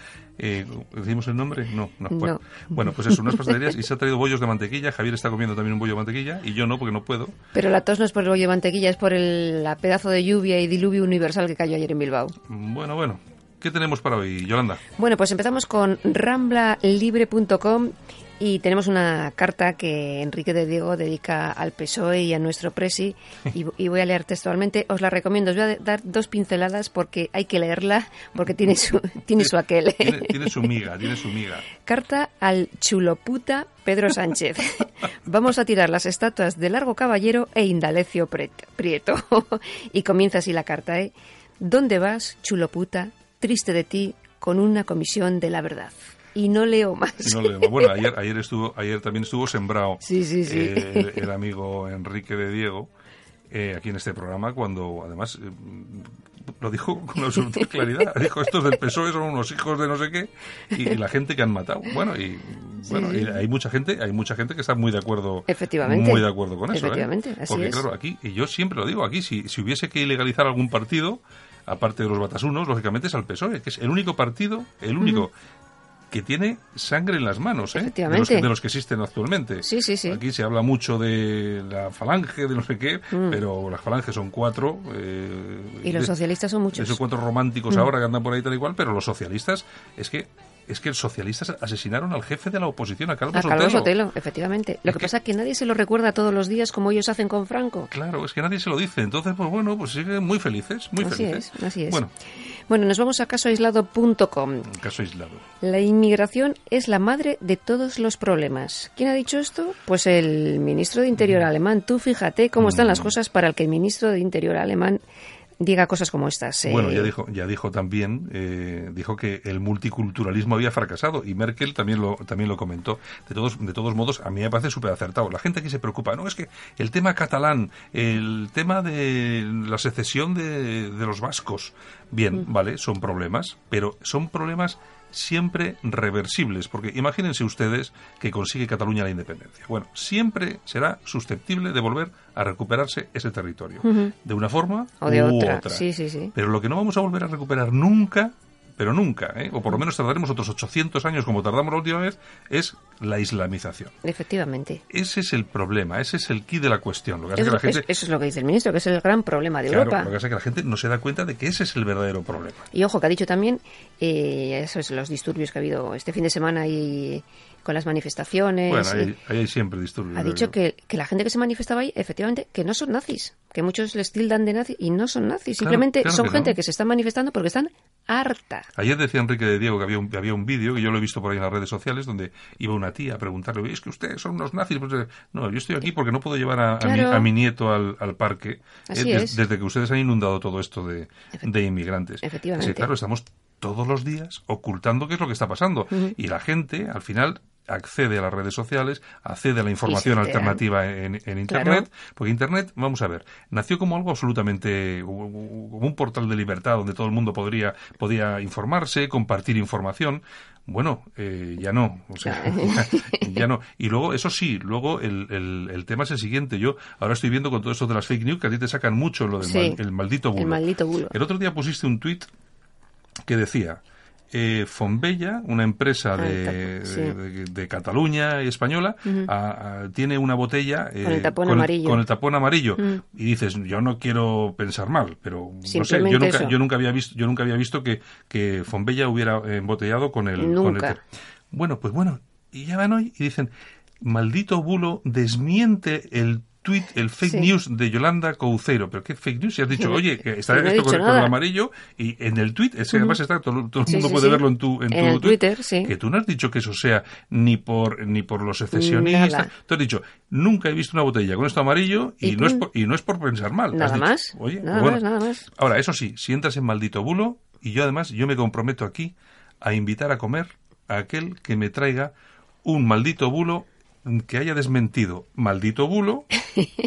Eh, ¿Decimos el nombre? No, no. Bueno, No. bueno, pues eso, unas pastelerías y se ha traído bollos de mantequilla. Javier está comiendo también un bollo de mantequilla y yo no, porque no puedo. Pero la tos no es por el bollo de mantequilla, es por el la pedazo de lluvia y diluvio universal que cayó ayer en Bilbao. Bueno, bueno. ¿Qué tenemos para hoy, Yolanda? Bueno, pues empezamos con ramblalibre.com y tenemos una carta que Enrique de Diego dedica al PSOE y a nuestro presi y, y voy a leer textualmente. Os la recomiendo. Os voy a dar dos pinceladas porque hay que leerla porque tiene su, tiene su aquel. Tiene, tiene su miga, tiene su miga. Carta al chuloputa Pedro Sánchez. Vamos a tirar las estatuas de Largo Caballero e Indalecio Prieto. y comienza así la carta, ¿eh? ¿Dónde vas, chuloputa? Triste de ti, con una comisión de la verdad. Y no leo más. Y no le- bueno, ayer, ayer, estuvo, ayer también estuvo sembrado Sí, sí, sí. eh, el, el amigo Enrique de Diego eh, aquí en este programa cuando además eh, lo dijo con absoluta claridad. Dijo, estos del PSOE son unos hijos de no sé qué y, y la gente que han matado. Bueno, y bueno, y hay mucha gente, hay mucha gente que está muy de acuerdo, Efectivamente. muy de acuerdo con eso. ¿eh? Efectivamente, así Porque es. claro, aquí, y yo siempre lo digo, aquí si, si hubiese que ilegalizar algún partido, aparte de los batasunos, lógicamente es al PSOE, que es el único partido, el único que tiene sangre en las manos, ¿eh? De los, que, de los que existen actualmente. Sí, sí, sí. Aquí se habla mucho de la falange, de no sé qué, pero las falanges son cuatro. eh, Mm. Y los de- socialistas son muchos. Mm. Esos cuatro románticos ahora que andan por ahí tal y cual, pero los socialistas, es que es que los socialistas asesinaron al jefe de la oposición, a Carlos A Carlos Sotelo. Sotelo, efectivamente. Lo Es que pasa es que nadie se lo recuerda todos los días como ellos hacen con Franco. Claro, es que nadie se lo dice. Entonces, pues bueno, pues siguen muy felices, muy Así felices. es, así es. Bueno, Bueno, nos vamos a casoaislado.com. caso aislado. La inmigración es la madre de todos los problemas. ¿Quién ha dicho esto? Pues el ministro de Interior alemán. Tú fíjate cómo están las cosas para el que el ministro de Interior alemán diga cosas como estas. eh. Bueno, ya dijo, ya dijo también, eh, dijo que el multiculturalismo había fracasado y Merkel también lo, también lo comentó. De todos, de todos modos, a mí me parece súper acertado. La gente aquí se preocupa, no, es que el tema catalán, el tema de la secesión de, de los vascos, bien, vale, son problemas, pero son problemas siempre reversibles, porque imagínense ustedes que consigue Cataluña la independencia. Bueno, siempre será susceptible de volver a recuperarse ese territorio, de una forma O de u otra. Sí, sí, sí. pero lo que no vamos a volver a recuperar nunca, pero nunca, ¿eh? o por lo menos tardaremos otros 800 años como tardamos la última vez, es la islamización. Efectivamente. Ese es el problema, ese es el key de la cuestión. Lo que Eso, es que la es- gente, eso es lo que dice el ministro, que es el gran problema de claro, Europa. lo que pasa es que la gente no se da cuenta de que ese es el verdadero problema. Y ojo, que ha dicho también, eh, eso es los disturbios que ha habido este fin de semana y con las manifestaciones. Bueno, ahí, ahí hay siempre disturbios. ha dicho que, que la gente que se manifestaba ahí, efectivamente, que no son nazis, que muchos les tildan de nazis y no son nazis, Claro, simplemente claro son que gente no. que se están manifestando porque están harta. Ayer decía Enrique de Diego que había un, había un vídeo, que yo lo he visto por ahí en las redes sociales, donde iba una tía a preguntarle, "Oye, es que ustedes son unos nazis. Pues, eh, no, yo estoy aquí porque no puedo llevar a, a mi, a mi nieto al, al parque des- es. desde que ustedes han inundado todo esto de, de inmigrantes. Efectivamente. Así, claro, estamos todos los días ocultando qué es lo que está pasando. Y la gente, al final, accede a las redes sociales, accede a la información alternativa en, en Internet, porque Internet, vamos a ver, nació como algo absolutamente, como un portal de libertad donde todo el mundo podría, podía informarse, compartir información. Bueno, eh, ya no, o sea, ya, ya no. Y luego, eso sí, luego el, el, el tema es el siguiente. Yo ahora estoy viendo con todo esto de las fake news que a ti te sacan mucho lo del Sí. mal- el maldito bulo. El maldito bulo. El otro día pusiste un tuit que decía eh, Fonbella, una empresa Ah, de, sí. de- de- de Cataluña y española, a- a- tiene una botella eh, Con el tapón con, amarillo. con el tapón amarillo. Y dices, yo no quiero pensar mal, pero no sé, yo nunca, yo nunca había visto, yo nunca había visto que, que Fonbella hubiera eh, embotellado con el, con el Nunca. Bueno, pues bueno, y ya van hoy y dicen, maldito bulo desmiente el tweet, el fake Sí. news de Yolanda Couceiro. ¿Pero qué fake news? Si has dicho, oye, que está no esto con, con el amarillo y en el tweet, ese además está, todo, todo el Sí, mundo sí, puede verlo en tu, en En tu tweet, Twitter, sí. que tú no has dicho que eso sea ni por ni por los secesionistas. Nada. Tú has dicho, nunca he visto una botella con esto amarillo y, Y no es por, y no es por pensar mal. Nada dicho, más, Oye, nada bueno. más, nada más. Ahora, eso sí, si entras en maldito bulo, y yo además, yo me comprometo aquí a invitar a comer a aquel que me traiga un maldito bulo que haya desmentido maldito bulo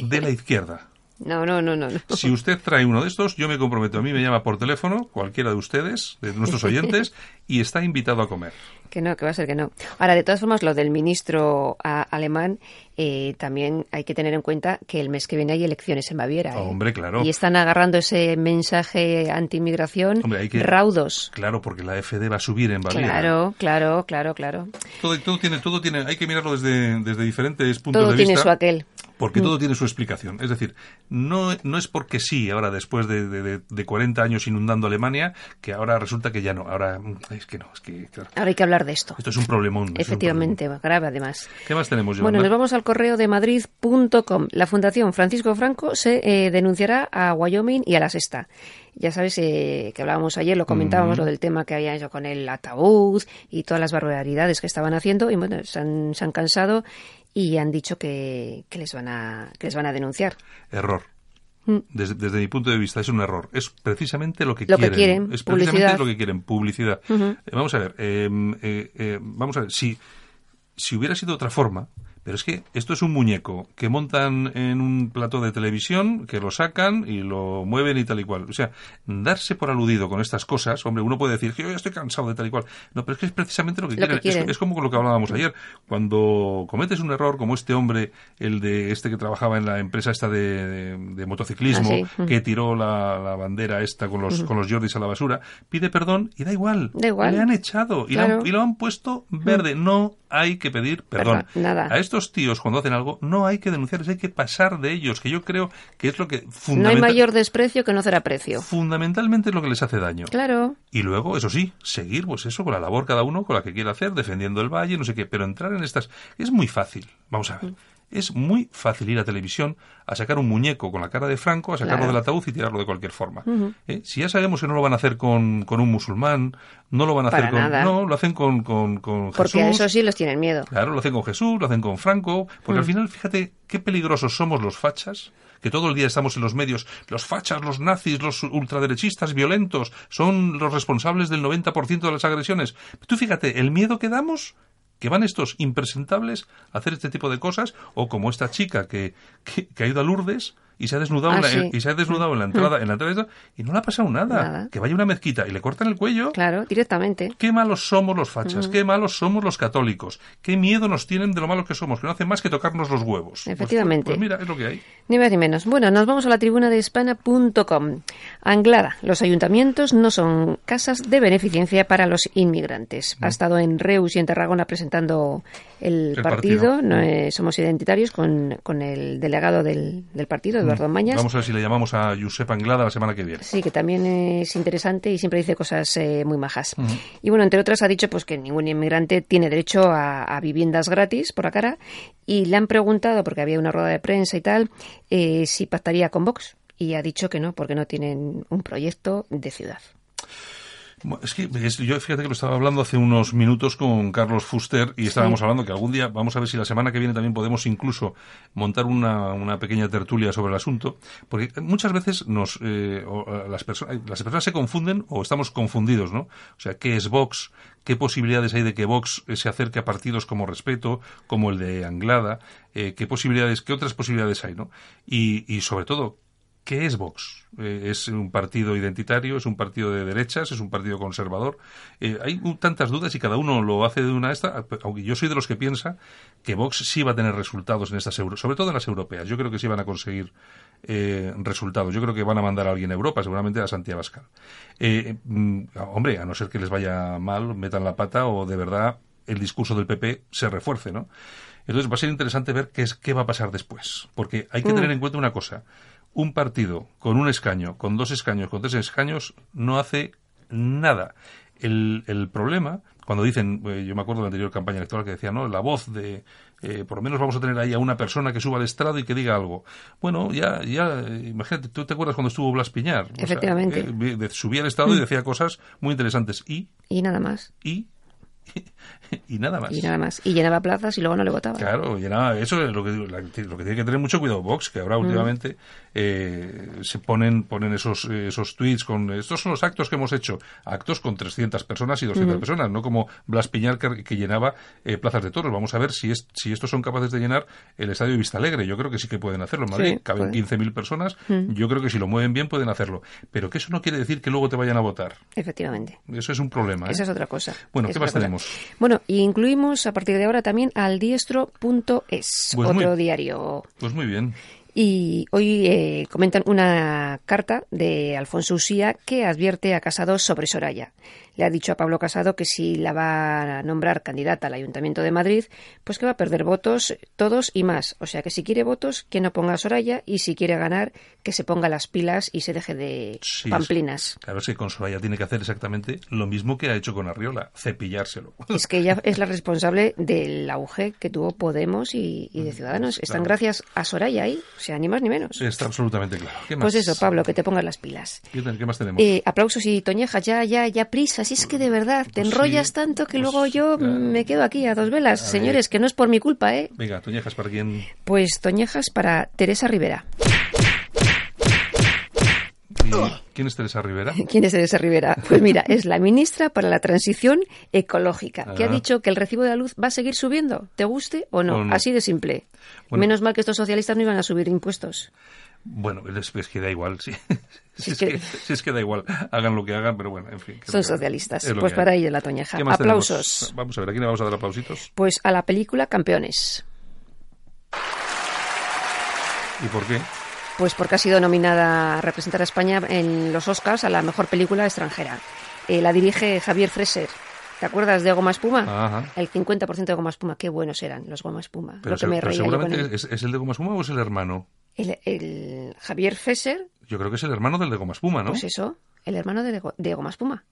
de la izquierda. No, no, no, no. no. Si usted trae uno de estos, yo me comprometo. A mí me llama por teléfono, cualquiera de ustedes, de nuestros oyentes, y está invitado a comer. Que no, que va a ser que no. Ahora, de todas formas, lo del ministro a- alemán, eh, también hay que tener en cuenta que el mes que viene hay elecciones en Baviera. ¿eh? Hombre, claro. Y están agarrando ese mensaje anti-inmigración que- raudos. Claro, porque la FD va a subir en Baviera. Claro, claro, claro, claro. Todo, todo tiene, todo tiene, hay que mirarlo desde, desde diferentes puntos Todo de tiene vista. su aquel. Porque Mm. todo tiene su explicación. Es decir, no, no es porque sí, ahora después de, de, de- de 40 años inundando Alemania, que ahora resulta que ya no. Ahora, es que no, es que, claro, Ahora hay que hablar de esto. esto es un problemón. es un Efectivamente, grave además. ¿Qué más tenemos, Bueno, nos vamos al correo de madrid.com. La Fundación Francisco Franco se eh, denunciará a Wyoming y a la Sexta. Ya sabes eh, que hablábamos ayer, lo comentábamos, lo del tema que habían hecho con el ataúd y todas las barbaridades que estaban haciendo. Y bueno, se han, se han cansado y han dicho que, que les van a, que les van a denunciar. Error. Mm. Desde, desde mi punto de vista es un error. Es precisamente lo que Lo que quieren. es precisamente publicidad. lo que quieren, publicidad. Eh, vamos a ver, eh, eh, eh, vamos a ver, si, si hubiera sido otra forma, pero es que esto es un muñeco que montan en un plato de televisión, que lo sacan y lo mueven y tal y cual. O sea, darse por aludido con estas cosas, hombre, uno puede decir que yo ya estoy cansado de tal y cual. No, pero es que es precisamente lo que Lo que quieren. Es- como con lo que hablábamos ayer. Cuando cometes un error como este hombre, el de este que trabajaba en la empresa esta de, de- de motociclismo, Ah, sí. Que tiró la, la bandera esta con los, con los Jordis a la basura, pide perdón y da igual. Da igual. Le han echado y, Claro. han, y lo han puesto verde. No hay que pedir perdón. Nada. A estos tíos, cuando hacen algo, no hay que denunciarles, hay que pasar de ellos, que yo creo que es lo que No hay mayor desprecio que no hacer aprecio. fundamentalmente es lo que les hace daño. Claro. Y luego, eso sí, seguir, pues eso, con la labor cada uno, con la que quiera hacer, defendiendo el valle, no sé qué. Pero entrar en estas. Es muy fácil. Vamos a ver. Mm. Es muy fácil ir a televisión a sacar un muñeco con la cara de Franco, a sacarlo Claro. del ataúd y tirarlo de cualquier forma. ¿Eh? Si ya sabemos que no lo van a hacer con, con un musulmán, no lo van a Para hacer con. nada. No, lo hacen con, con, con Porque a Jesús. eso sí los tienen miedo. Claro, lo hacen con Jesús, lo hacen con Franco, porque Mm. al final, fíjate qué peligrosos somos los fachas, que todo el día estamos en los medios, los fachas, los nazis, los ultraderechistas violentos, son los responsables del 90% de las agresiones. Tú fíjate, el miedo que damos, que van estos impresentables a hacer este tipo de cosas, o como esta chica que, que, que ido a Lourdes y se ha desnudado, Ah, en, la, sí. y se ha desnudado en la entrada, en la entrada y no le ha pasado nada. Nada. Que vaya una mezquita y le cortan el cuello. Claro, directamente. Qué malos somos los fachas, qué malos somos los católicos, qué miedo nos tienen de lo malos que somos, que no hacen más que tocarnos los huevos. Pues- Efectivamente. Pues, mira, es lo que hay. Ni más ni menos. Bueno, nos vamos a la tribuna de Hispana.com. Anglada. Los ayuntamientos no son casas de beneficencia para los inmigrantes. Ha estado en Reus y en Tarragona presentando el, El partido. partido. No, eh, somos identitarios con, con el delegado del, del partido, Eduardo Mañas. Vamos a ver si le llamamos a Josep Anglada la semana que viene. Sí, que también es interesante y siempre dice cosas eh, muy majas. Y bueno, entre otras ha dicho pues que ningún inmigrante tiene derecho a, a viviendas gratis por la cara y le han preguntado, porque había una rueda de prensa y tal, eh, si pactaría con Vox y ha dicho que no, porque no tienen un proyecto de ciudad. Es que es- yo fíjate que lo estaba hablando hace unos minutos con Carlos Fuster y estábamos hablando que algún día, vamos a ver si la semana que viene también podemos incluso montar una, una pequeña tertulia sobre el asunto, porque muchas veces nos eh, o, las, personas las personas se confunden o estamos confundidos, ¿no? O sea, ¿qué es Vox? ¿Qué posibilidades hay de que Vox se acerque a partidos como Respeto, como el de Anglada? Eh, ¿Qué posibilidades, qué otras posibilidades hay, no? Y, y sobre todo, ¿Qué es Vox? Eh, ¿Es un partido identitario? ¿Es un partido de derechas? ¿Es un partido conservador? Eh, hay tantas dudas y cada uno lo hace de una a esta, aunque yo soy de los que piensa que Vox sí va a tener resultados en estas euro, sobre todo en las europeas. Yo creo que sí van a conseguir eh, resultados. Yo creo que van a mandar a alguien a Europa, seguramente a Santiago Abascal. Eh, mm, hombre, a no ser que les vaya mal, metan la pata o de verdad el discurso del PP se refuerce, ¿no? Entonces va a ser interesante ver qué es qué va a pasar después, porque hay que tener en cuenta una cosa: un partido con un escaño, con dos escaños, con tres escaños no hace nada. El, el problema, cuando dicen, eh, yo me acuerdo de la anterior campaña electoral que decía, no, la voz de, eh, por lo menos vamos a tener ahí a una persona que suba al estrado y que diga algo. Bueno, ya, ya, imagínate, ¿tú te acuerdas cuando estuvo Blas Piñar? O sea, Efectivamente. eh, subía al estrado y decía cosas muy interesantes. Y, Y nada más. y, y nada más. Y nada más. Y llenaba plazas y luego no le votaba. Claro, nada, eso es lo que, lo que tiene que tener mucho cuidado Vox, que ahora últimamente eh, se ponen ponen esos esos tweets con estos son los actos que hemos hecho, actos con 300 personas y 200 personas, no como Blas Piñar que, que llenaba eh, plazas de toros. Vamos a ver si es, si estos son capaces de llenar el estadio de Vista Alegre. Yo creo que sí que pueden hacerlo. En Madrid Sí, caben pueden. 15.000 personas. Yo creo que si lo mueven bien pueden hacerlo. Pero que eso no quiere decir que luego te vayan a votar. Efectivamente. Eso es un problema. ¿eh? Esa es otra cosa. Bueno, Es ¿qué más cosa. Tenemos? Bueno, y incluimos a partir de ahora también al diestro.es, Pues muy- otro diario. Pues muy bien. Y hoy eh, comentan una carta de Alfonso Usía que advierte a Casado sobre Soraya. Le ha dicho a Pablo Casado que si la va a nombrar candidata al Ayuntamiento de Madrid, pues que va a perder votos todos y más. O sea que si quiere votos, que no ponga a Soraya y si quiere ganar, que se ponga las pilas y se deje de Sí, es- pamplinas. Claro, es que con Soraya tiene que hacer exactamente lo mismo que ha hecho con Arriola, cepillárselo. Es que ella es la responsable del auge que tuvo Podemos y, y de Ciudadanos. Están claro. gracias a Soraya ahí, o sea, ni más ni menos. Está absolutamente claro. ¿Qué más? Pues eso, Pablo, que te pongas las pilas. ¿Qué, tal- qué más tenemos? Eh, aplausos y toñejas, ya, ya, ya prisa. Si es que de verdad te Pues enrollas sí, tanto que pues, luego yo claro. me quedo aquí a dos velas. A ver. Señores, que no es por mi culpa, ¿eh? Venga, Toñejas, ¿para quién? Pues toñejas para Teresa Rivera. ¿Y ¿Quién es Teresa Rivera? ¿Quién es Teresa Rivera? Pues mira, es la ministra para la transición ecológica, que ha Ah. dicho que el recibo de la luz va a seguir subiendo, te guste o no. O no. Así de simple. Bueno. Menos mal que estos socialistas no iban a subir impuestos. Bueno, es, es que da igual, sí. Si es, que, si es que da igual, hagan lo que hagan, pero bueno, en fin. Son socialistas. Pues para hay. ello la toñeja. ¿Qué más Aplausos. tenemos? Vamos a ver, ¿a quién le vamos a dar aplausitos? Pues a la película Campeones. ¿Y por qué? Pues porque ha sido nominada a representar a España en los Oscars a la mejor película extranjera. Eh, la dirige Javier Freser. ¿Te acuerdas de Goma Espuma? Ajá. El 50% de Goma Espuma. Qué buenos eran los Goma Espuma. Pero, Lo que se- me pero seguramente es, ¿es el de Goma Espuma o es el hermano? El, el Javier Freser, Yo creo que es el hermano del de Goma Espuma, ¿no? pues eso, el hermano de, de Goma Espuma.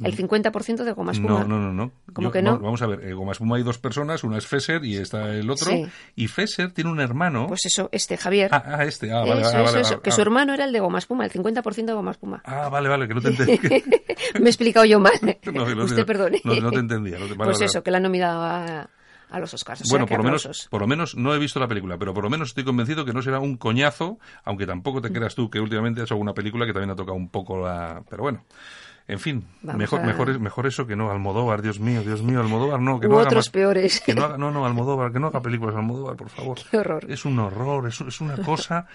El 50% de Goma Espuma. Mm. No, no, no, no. ¿Cómo Yo- que no? va- Vamos a ver, eh, Goma Espuma hay dos personas, una es Fesser y está el otro. Sí. Y Fesser tiene un hermano. Pues eso, este Javier. ah, ah, este, ah, vale, eso, ah, vale, eso, ah, que ah. su hermano era el de Goma Espuma, el 50% de Goma Espuma. Ah, vale, vale, que no te entendí. Me he explicado yo mal. No, no, Usted no, perdone. No, no te entendía. no te- vale, pues eso, que la han nominado a, a los Oscars. O sea, Bueno, por lo, menos, por lo menos no he visto la película, pero por lo menos estoy convencido que no será un coñazo, aunque tampoco Mm. te creas tú que últimamente ha hecho alguna película que también ha tocado un poco la... Pero bueno, en fin, Vamos mejor, a- mejor, mejor eso que no, Almodóvar, Dios mío, Dios mío, Almodóvar no, que U no haga otros más- peores. Que no, haga, no, no, Almodóvar, que no haga películas, Almodóvar, por favor. Qué horror. Es un horror, es, es una cosa...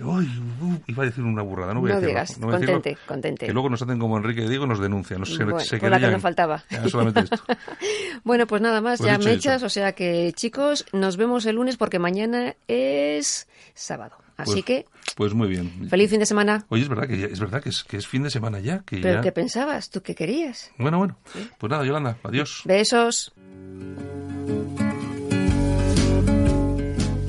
Uy, uh, iba a decir una burrada, no voy a decirlo. digas, no voy a decirlo, contente, contente. Que luego nos hacen como Enrique Diego nos denuncian. Nos, Bueno, se con la que querellan. no faltaba. Ya, solamente esto. Bueno, pues nada más, Pues ya mechas, eso. o sea que chicos, nos vemos el lunes porque mañana es sábado. Así Pues- que, Pues muy bien. feliz fin de semana. Oye, es verdad que ya- es verdad que es, que es fin de semana ya, que ¿Pero ya- qué pensabas? ¿Tú qué querías? Bueno, bueno. Pues nada, Yolanda, adiós. Besos.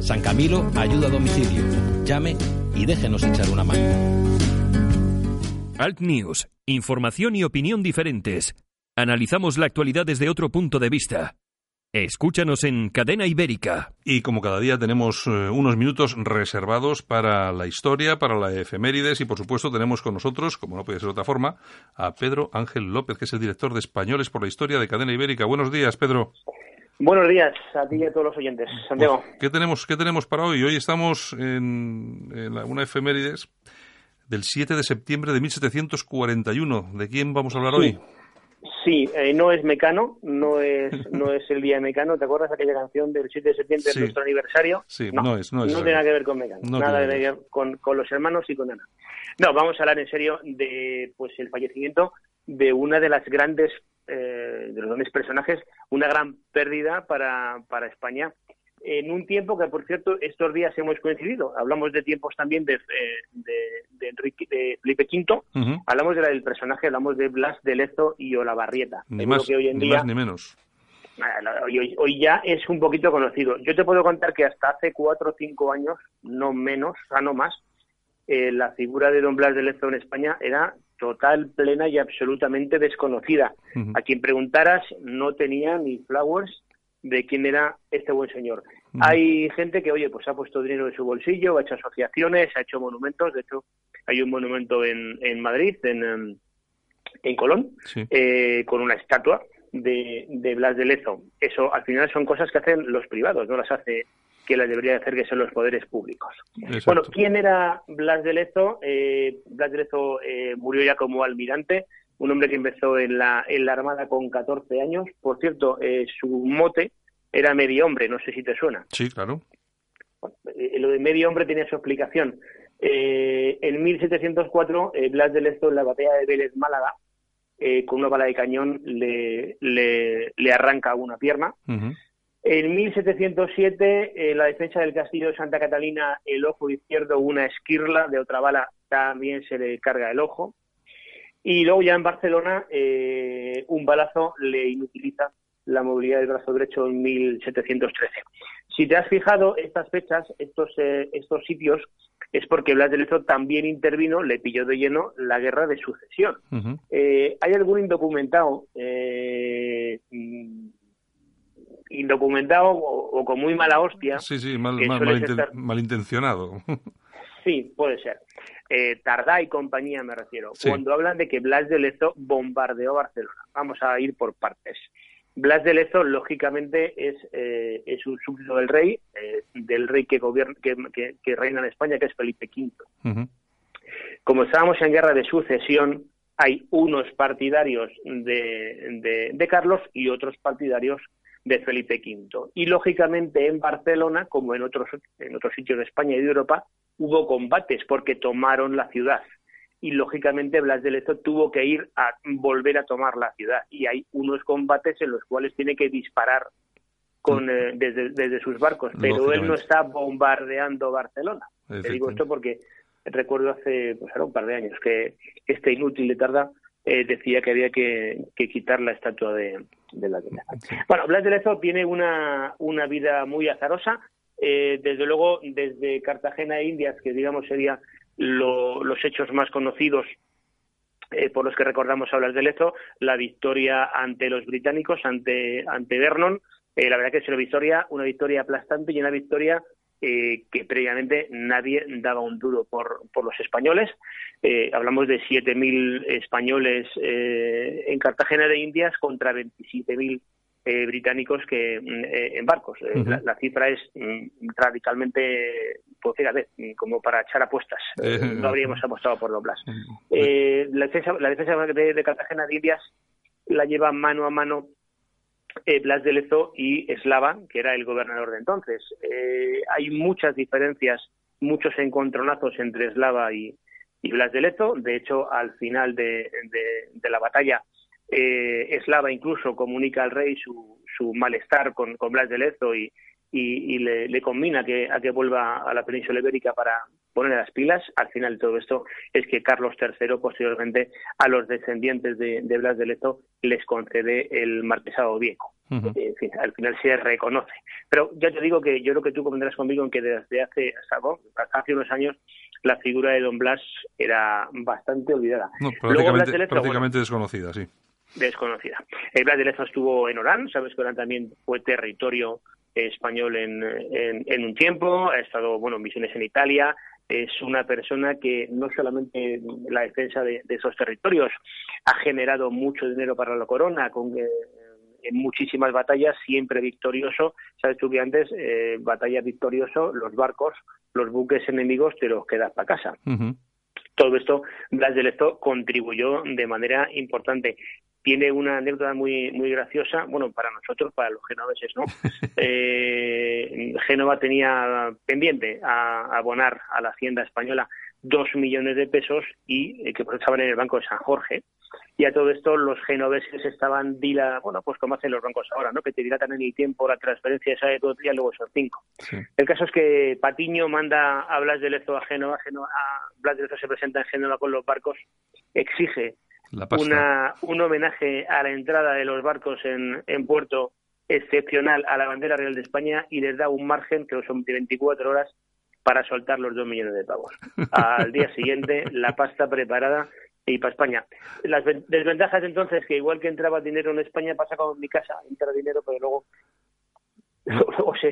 San Camilo ayuda a domicilio. Llame y déjenos echar una mano. Alt News. Información y opinión diferentes. Analizamos la actualidad desde otro punto de vista. Escúchanos en Cadena Ibérica. Y como cada día tenemos eh, unos minutos reservados para la historia, para la efemérides y por supuesto tenemos con nosotros, como no puede ser de otra forma, a Pedro Ángel López, que es el director de Españoles por la Historia de Cadena Ibérica. Buenos días, Pedro. Buenos días a ti y a todos los oyentes. Santiago. Pues, ¿qué, tenemos, ¿Qué tenemos para hoy? Hoy estamos en, en la- una efemérides del 7 de septiembre de 1741. ¿De quién vamos a hablar hoy? Sí, eh, no es Mecano, no es no es el día de Mecano. ¿Te acuerdas de aquella canción del 7 de septiembre Sí. de nuestro aniversario? Sí, no es, no es. tiene nada que ver con Mecano, No nada que ver con, con los hermanos y con Ana. No, vamos a hablar en serio de pues el fallecimiento de una de las grandes eh, de los grandes personajes, una gran pérdida para, para España en un tiempo que, por cierto, estos días hemos coincidido. Hablamos de tiempos también de, eh, de, de Enrique, de Felipe V, hablamos de la del personaje, hablamos de Blas de Lezo y Olavarrieta. Ni más, que hoy en ni día más ni menos. No, Hoy, hoy- hoy ya es un poquito conocido. Yo te puedo contar que hasta hace cuatro o cinco años, no menos, o sea, no más, eh, la figura de don Blas de Lezo en España era total, plena y absolutamente desconocida. A quien preguntaras no tenía ni flowers de quién era este buen señor. Hay gente que, oye, pues ha puesto dinero de su bolsillo, ha hecho asociaciones, ha hecho monumentos. De hecho, hay un monumento en, en Madrid, en, em, en Colón, Sí. eh, con una estatua de, de Blas de Lezo. Eso al final son cosas que hacen los privados, no las hace que las debería hacer que son los poderes públicos. Exacto. Bueno, ¿quién era Blas de Lezo? Eh, Blas de Lezo eh, murió ya como almirante, un hombre que empezó en la, en la Armada con 14 años. Por cierto, eh, su mote era medio hombre, no sé si te suena. Sí, claro. Eh, lo de medio hombre tenía su explicación. Eh, en 1704, eh, Blas de Lezo, en la batalla de Vélez Málaga, eh, con una bala de cañón le, le, le arranca una pierna. Ujú. En 1707, eh, la defensa del castillo de Santa Catalina, el ojo izquierdo, una esquirla de otra bala, también se le carga el ojo. Y luego ya en Barcelona, eh, un balazo le inutiliza la movilidad del brazo derecho en 1713. Si te has fijado, estas fechas, estos, eh, estos sitios, es porque Blas de Lezo también intervino, le pilló de lleno la guerra de sucesión. Eh, hay algún indocumentado, eh, indocumentado o, o con muy mala hostia, Sí, sí, mal, mal- estar- malintencionado. sí, puede ser. Eh, Tardá y compañía me refiero, Sí. cuando hablan de que Blas de Lezo bombardeó Barcelona. Vamos a ir por partes. Blas de Lezo, lógicamente, es, eh, es un súbdito del rey, eh, del rey que, gobierna, que, que- que reina en España, que es Felipe V. Como estábamos en guerra de sucesión, hay unos partidarios de, de- de Carlos y otros partidarios de Felipe V. Y lógicamente en Barcelona, como en otros, en otros sitios de España y de Europa, hubo combates porque tomaron la ciudad. Y lógicamente Blas de Lezo tuvo que ir a volver a tomar la ciudad. Y hay unos combates en los cuales tiene que disparar con, eh, desde, desde sus barcos. Pero él no está bombardeando Barcelona. Te digo esto porque recuerdo hace pues, ahora un par de años que este inútil de Tarda eh, decía que había que, que quitar la estatua de, de la Lezo. Bueno, Blas de Lezo tiene una, una vida muy azarosa. eh, desde luego, desde Cartagena de Indias, que digamos sería lo- los hechos más conocidos eh, por los que recordamos a Blas de Lezo, la victoria ante los británicos, ante, ante Vernon. Eh, la verdad que es una victoria, una victoria aplastante y una victoria eh, que previamente nadie daba un duro por, por los españoles. Eh, hablamos de 7.000 españoles eh, en Cartagena de Indias contra 27.000 eh, británicos que mm, eh, en barcos. La, la cifra es mm, radicalmente, pues fíjate, mm, como para echar apuestas. No habríamos apostado por Doblas. Eh, la, defensa, la defensa de, de Cartagena de Indias la lleva mano a mano eh, Blas de Lezo y Eslava, que era el gobernador de entonces. Eh, hay muchas diferencias muchos encontronazos entre Slava y, Blas de Lezo. De hecho, al final de, de, la batalla, eh, Slava incluso comunica al rey su, su malestar con, con Blas de Lezo y, y, le, le, combina que, a que vuelva a la península ibérica para poner las pilas. Al final de todo esto es que Carlos III, posteriormente, a los descendientes de, de Blas de Lezo, les concede el marquesado viejo. en fin, al final se reconoce. Pero ya te digo que yo creo que tú convendrás conmigo en que desde hace, hasta hace unos años la figura de Don Blas era bastante olvidada. prácticamente, desconocida, sí. Desconocida. El Blas de Lezo estuvo en Orán, sabes que Orán también fue territorio español en, en, un tiempo, ha estado, bueno, en misiones en Italia, es una persona que no solamente la defensa de, esos territorios ha generado mucho dinero para la corona, con eh, en muchísimas batallas, siempre victorioso. Sabes tú que antes, eh, batalla victorioso, los barcos, los buques enemigos te los quedas para casa. Todo esto, Blas de Lezo contribuyó de manera importante tiene una anécdota muy muy graciosa, bueno, para nosotros, para los genoveses, ¿no? eh, Génova tenía pendiente a, abonar a la hacienda española dos millones de pesos y eh, que pues estaban en el Banco de San Jorge. Y a todo esto los genoveses estaban, dila, bueno, pues como hacen los bancos ahora, ¿no? Que te dilatan en el tiempo la transferencia esa de todo el día, luego son cinco. El caso es que Patiño manda a Blas de Lezo a Génova, a Blas de Lezo se presenta en Génova con los barcos, exige una, un homenaje a la entrada de los barcos en, en puerto excepcional a la bandera real de España y les da un margen que son de 24 horas para soltar los dos millones de pavos. Al día siguiente, la pasta preparada y para España. Las desventajas entonces que igual que entraba dinero en España pasa como en mi casa, entra dinero pero luego luego se,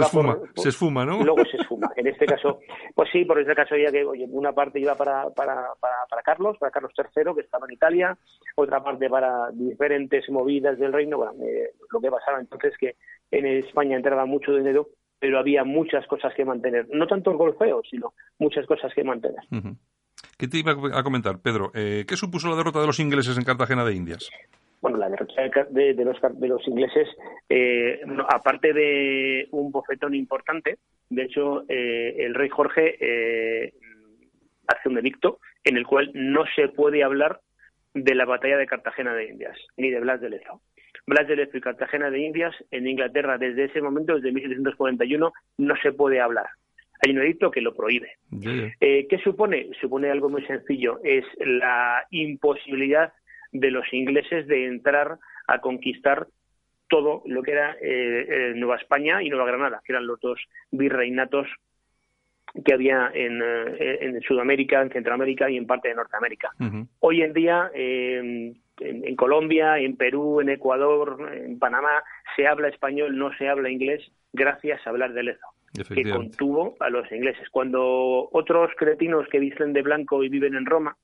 esfuma, se esfuma, ¿no? Luego se esfuma. En este caso, pues sí, por este caso ya que oye, una parte iba para, para, para, Carlos, para Carlos III, que estaba en Italia, otra parte para diferentes movidas del reino. Bueno, eh, lo que pasaba entonces es que en España entraba mucho dinero, pero había muchas cosas que mantener. No tanto el golfeo, sino muchas cosas que mantener. ¿Qué te iba a comentar, Pedro? Eh, ¿Qué supuso la derrota de los ingleses en Cartagena de Indias? Bueno, la derrota de, los, de los ingleses, eh, aparte de un bofetón importante, de hecho, eh, el rey Jorge eh, hace un edicto en el cual no se puede hablar de la batalla de Cartagena de Indias, ni de Blas de Lezo. Blas de Lezo y Cartagena de Indias en Inglaterra desde ese momento, desde 1741, no se puede hablar. Hay un edicto que lo prohíbe. ¿Qué supone? Supone algo muy sencillo, es la imposibilidad de los ingleses de entrar a conquistar todo lo que era eh, eh, Nueva España y Nueva Granada, que eran los dos virreinatos que había en, eh, en Sudamérica, en Centroamérica y en parte de Norteamérica. Hoy en día, en, en, Colombia, en Perú, en Ecuador, en Panamá, se habla español, no se habla inglés, gracias a hablar de Lezo, que contuvo a los ingleses. Cuando otros cretinos que visten de blanco y viven en Roma,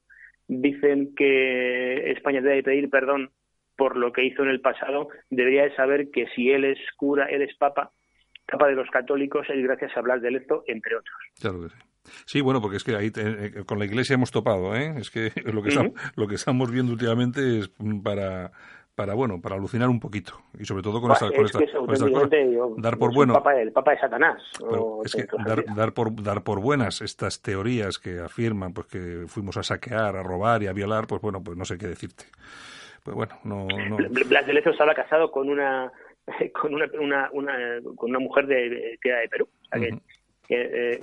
dicen que España debe pedir perdón por lo que hizo en el pasado, debería de saber que si él es cura, él es papa, papa de los católicos, es gracias a hablar de esto, entre otros. Claro que sí. Sí, bueno, porque es que ahí eh, con la Iglesia hemos topado, ¿eh? Es que lo que, estamos, lo que estamos viendo últimamente es para para bueno para alucinar un poquito. Y sobre todo con, esta, con, esta, dar por bueno. el papa, de Satanás es que dar, dar, por dar por buenas estas teorías que afirman pues que fuimos a saquear a robar y a violar pues bueno pues no sé qué decirte. Pues bueno no, no... Blas de Lezo estaba casado con una con una, una, una con una mujer de, que era de Perú. O sea que, eh,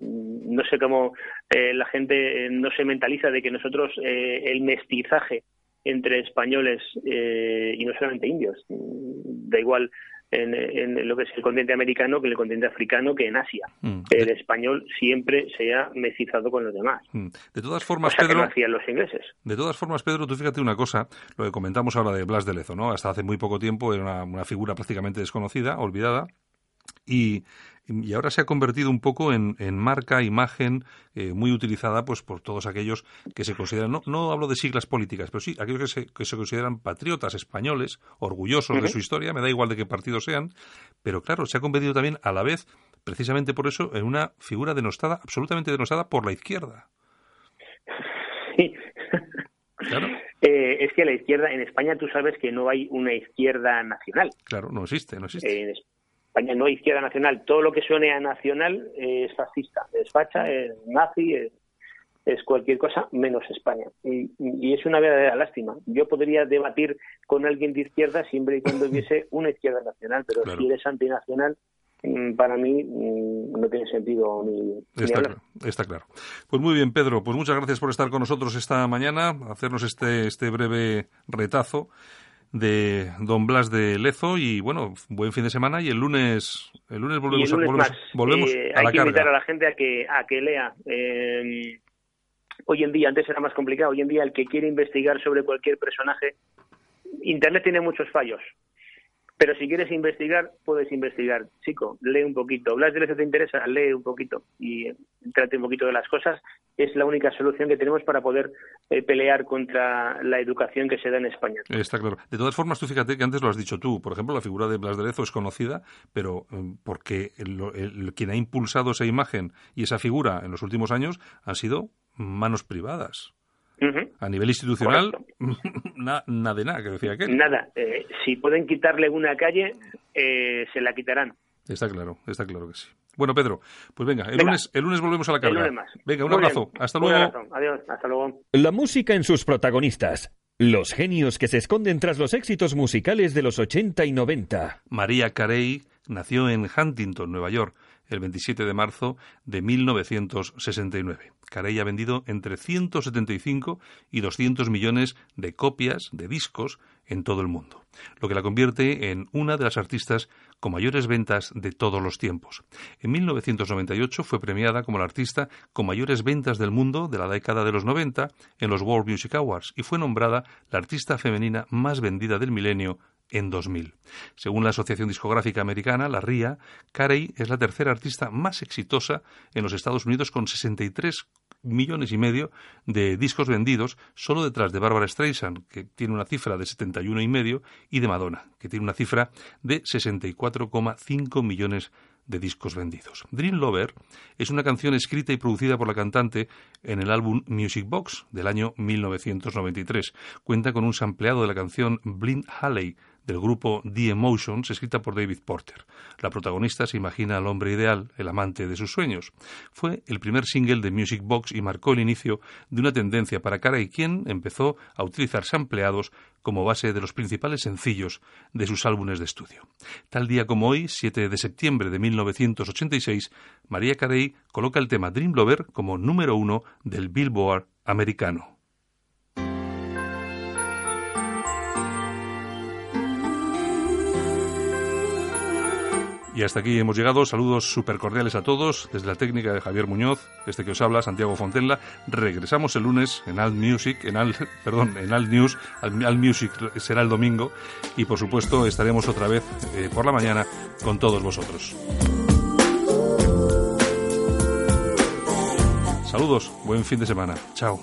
no sé cómo eh, la gente no se mentaliza de que nosotros eh, el mestizaje entre españoles eh, y no solamente indios. Da igual en, lo que es el continente americano que en el continente africano que en Asia. Mm. El español siempre se ha mestizado con los demás. Mm. De todas formas, Pedro, hacían los ingleses. De todas formas, Pedro, tú fíjate una cosa, lo que comentamos ahora de Blas de Lezo, ¿no? Hasta hace muy poco tiempo era una figura prácticamente desconocida, olvidada, y y ahora se ha convertido un poco en, en marca, imagen, eh, muy utilizada pues por todos aquellos que se consideran, no, no hablo de siglas políticas, pero sí aquellos que se, que se consideran patriotas españoles, orgullosos de su historia, me da igual de qué partido sean, pero claro, se ha convertido también a la vez, precisamente por eso, en una figura denostada, absolutamente denostada por la izquierda. Sí. Claro. Eh, es que la izquierda, en España tú sabes que no hay una izquierda nacional. Claro, no existe, no existe España no hay izquierda nacional. Todo lo que suene a nacional es fascista, es facha, es nazi, es, es cualquier cosa menos España. Y, y, es una verdadera lástima. Yo podría debatir con alguien de izquierda siempre y cuando hubiese una izquierda nacional, pero Claro. si eres antinacional, mm, para mí mm, no tiene sentido ni, Está, claro, está claro. Pues muy bien, Pedro. Pues muchas gracias por estar con nosotros esta mañana, hacernos este, este breve retazo de Don Blas de Lezo y bueno, buen fin de semana y el lunes el lunes volvemos, el lunes a, volvemos, más, volvemos eh, a hay la que invitar a la gente a que a que lea. Eh, hoy en día, antes era más complicado, hoy en día el que quiere investigar sobre cualquier personaje, Internet tiene muchos fallos. Pero si quieres investigar, puedes investigar. Chico, lee un poquito. Blas de Lezo te interesa, lee un poquito y eh, trate un poquito de las cosas. Es la única solución que tenemos para poder eh, pelear contra la educación que se da en España. Está claro. De todas formas, tú fíjate que antes lo has dicho tú. Por ejemplo, la figura de Blas de Lezo es conocida, pero eh, porque el- el- quien ha impulsado esa imagen y esa figura en los últimos años han sido manos privadas. A nivel institucional, na- nada de nada, que decía aquel. Nada, eh, si pueden quitarle una calle, eh, se la quitarán. Está claro, está claro que sí. Bueno, Pedro, pues venga, el, Venga. Lunes, el lunes volvemos a la El carga. lunes más. Venga, un Muy abrazo. bien. Hasta Un luego. abrazo. Adiós. Hasta luego. La música en sus protagonistas. Los genios que se esconden tras los éxitos musicales de los 80 y 90. María Carey nació en Huntington, Nueva York, el 27 de marzo de 1969. Carey ha vendido entre 175 y 200 millones de copias de discos en todo el mundo, lo que la convierte en una de las artistas con mayores ventas de todos los tiempos. En 1998 fue premiada como la artista con mayores ventas del mundo de la década de los 90 en los World Music Awards y fue nombrada la artista femenina más vendida del milenio en 2000. Según la Asociación Discográfica Americana, la RIA, Carey es la tercera artista más exitosa en los Estados Unidos con 63 millones y medio de discos vendidos, solo detrás de Barbara Streisand, que tiene una cifra de 71 y medio, y de Madonna, que tiene una cifra de 64,5 millones de discos vendidos. Dream Lover es una canción escrita y producida por la cantante en el álbum Music Box del año 1993. Cuenta con un sampleado de la canción Blind Halley del grupo The Emotions, escrita por David Porter. La protagonista se imagina al hombre ideal, el amante de sus sueños. Fue el primer single de Music Box y marcó el inicio de una tendencia para Carey, quien empezó a utilizar sampleados como base de los principales sencillos de sus álbumes de estudio. Tal día como hoy, 7 de septiembre de 1986, María Carey coloca el tema Dream Lover como número uno del Billboard americano. Y hasta aquí hemos llegado. Saludos súper cordiales a todos desde la técnica de Javier Muñoz, este que os habla, Santiago Fontella. Regresamos el lunes en Alt Music, en Alt, perdón, en Alt News. Alt Music será el domingo y por supuesto estaremos otra vez eh, por la mañana con todos vosotros. Saludos, buen fin de semana. Chao.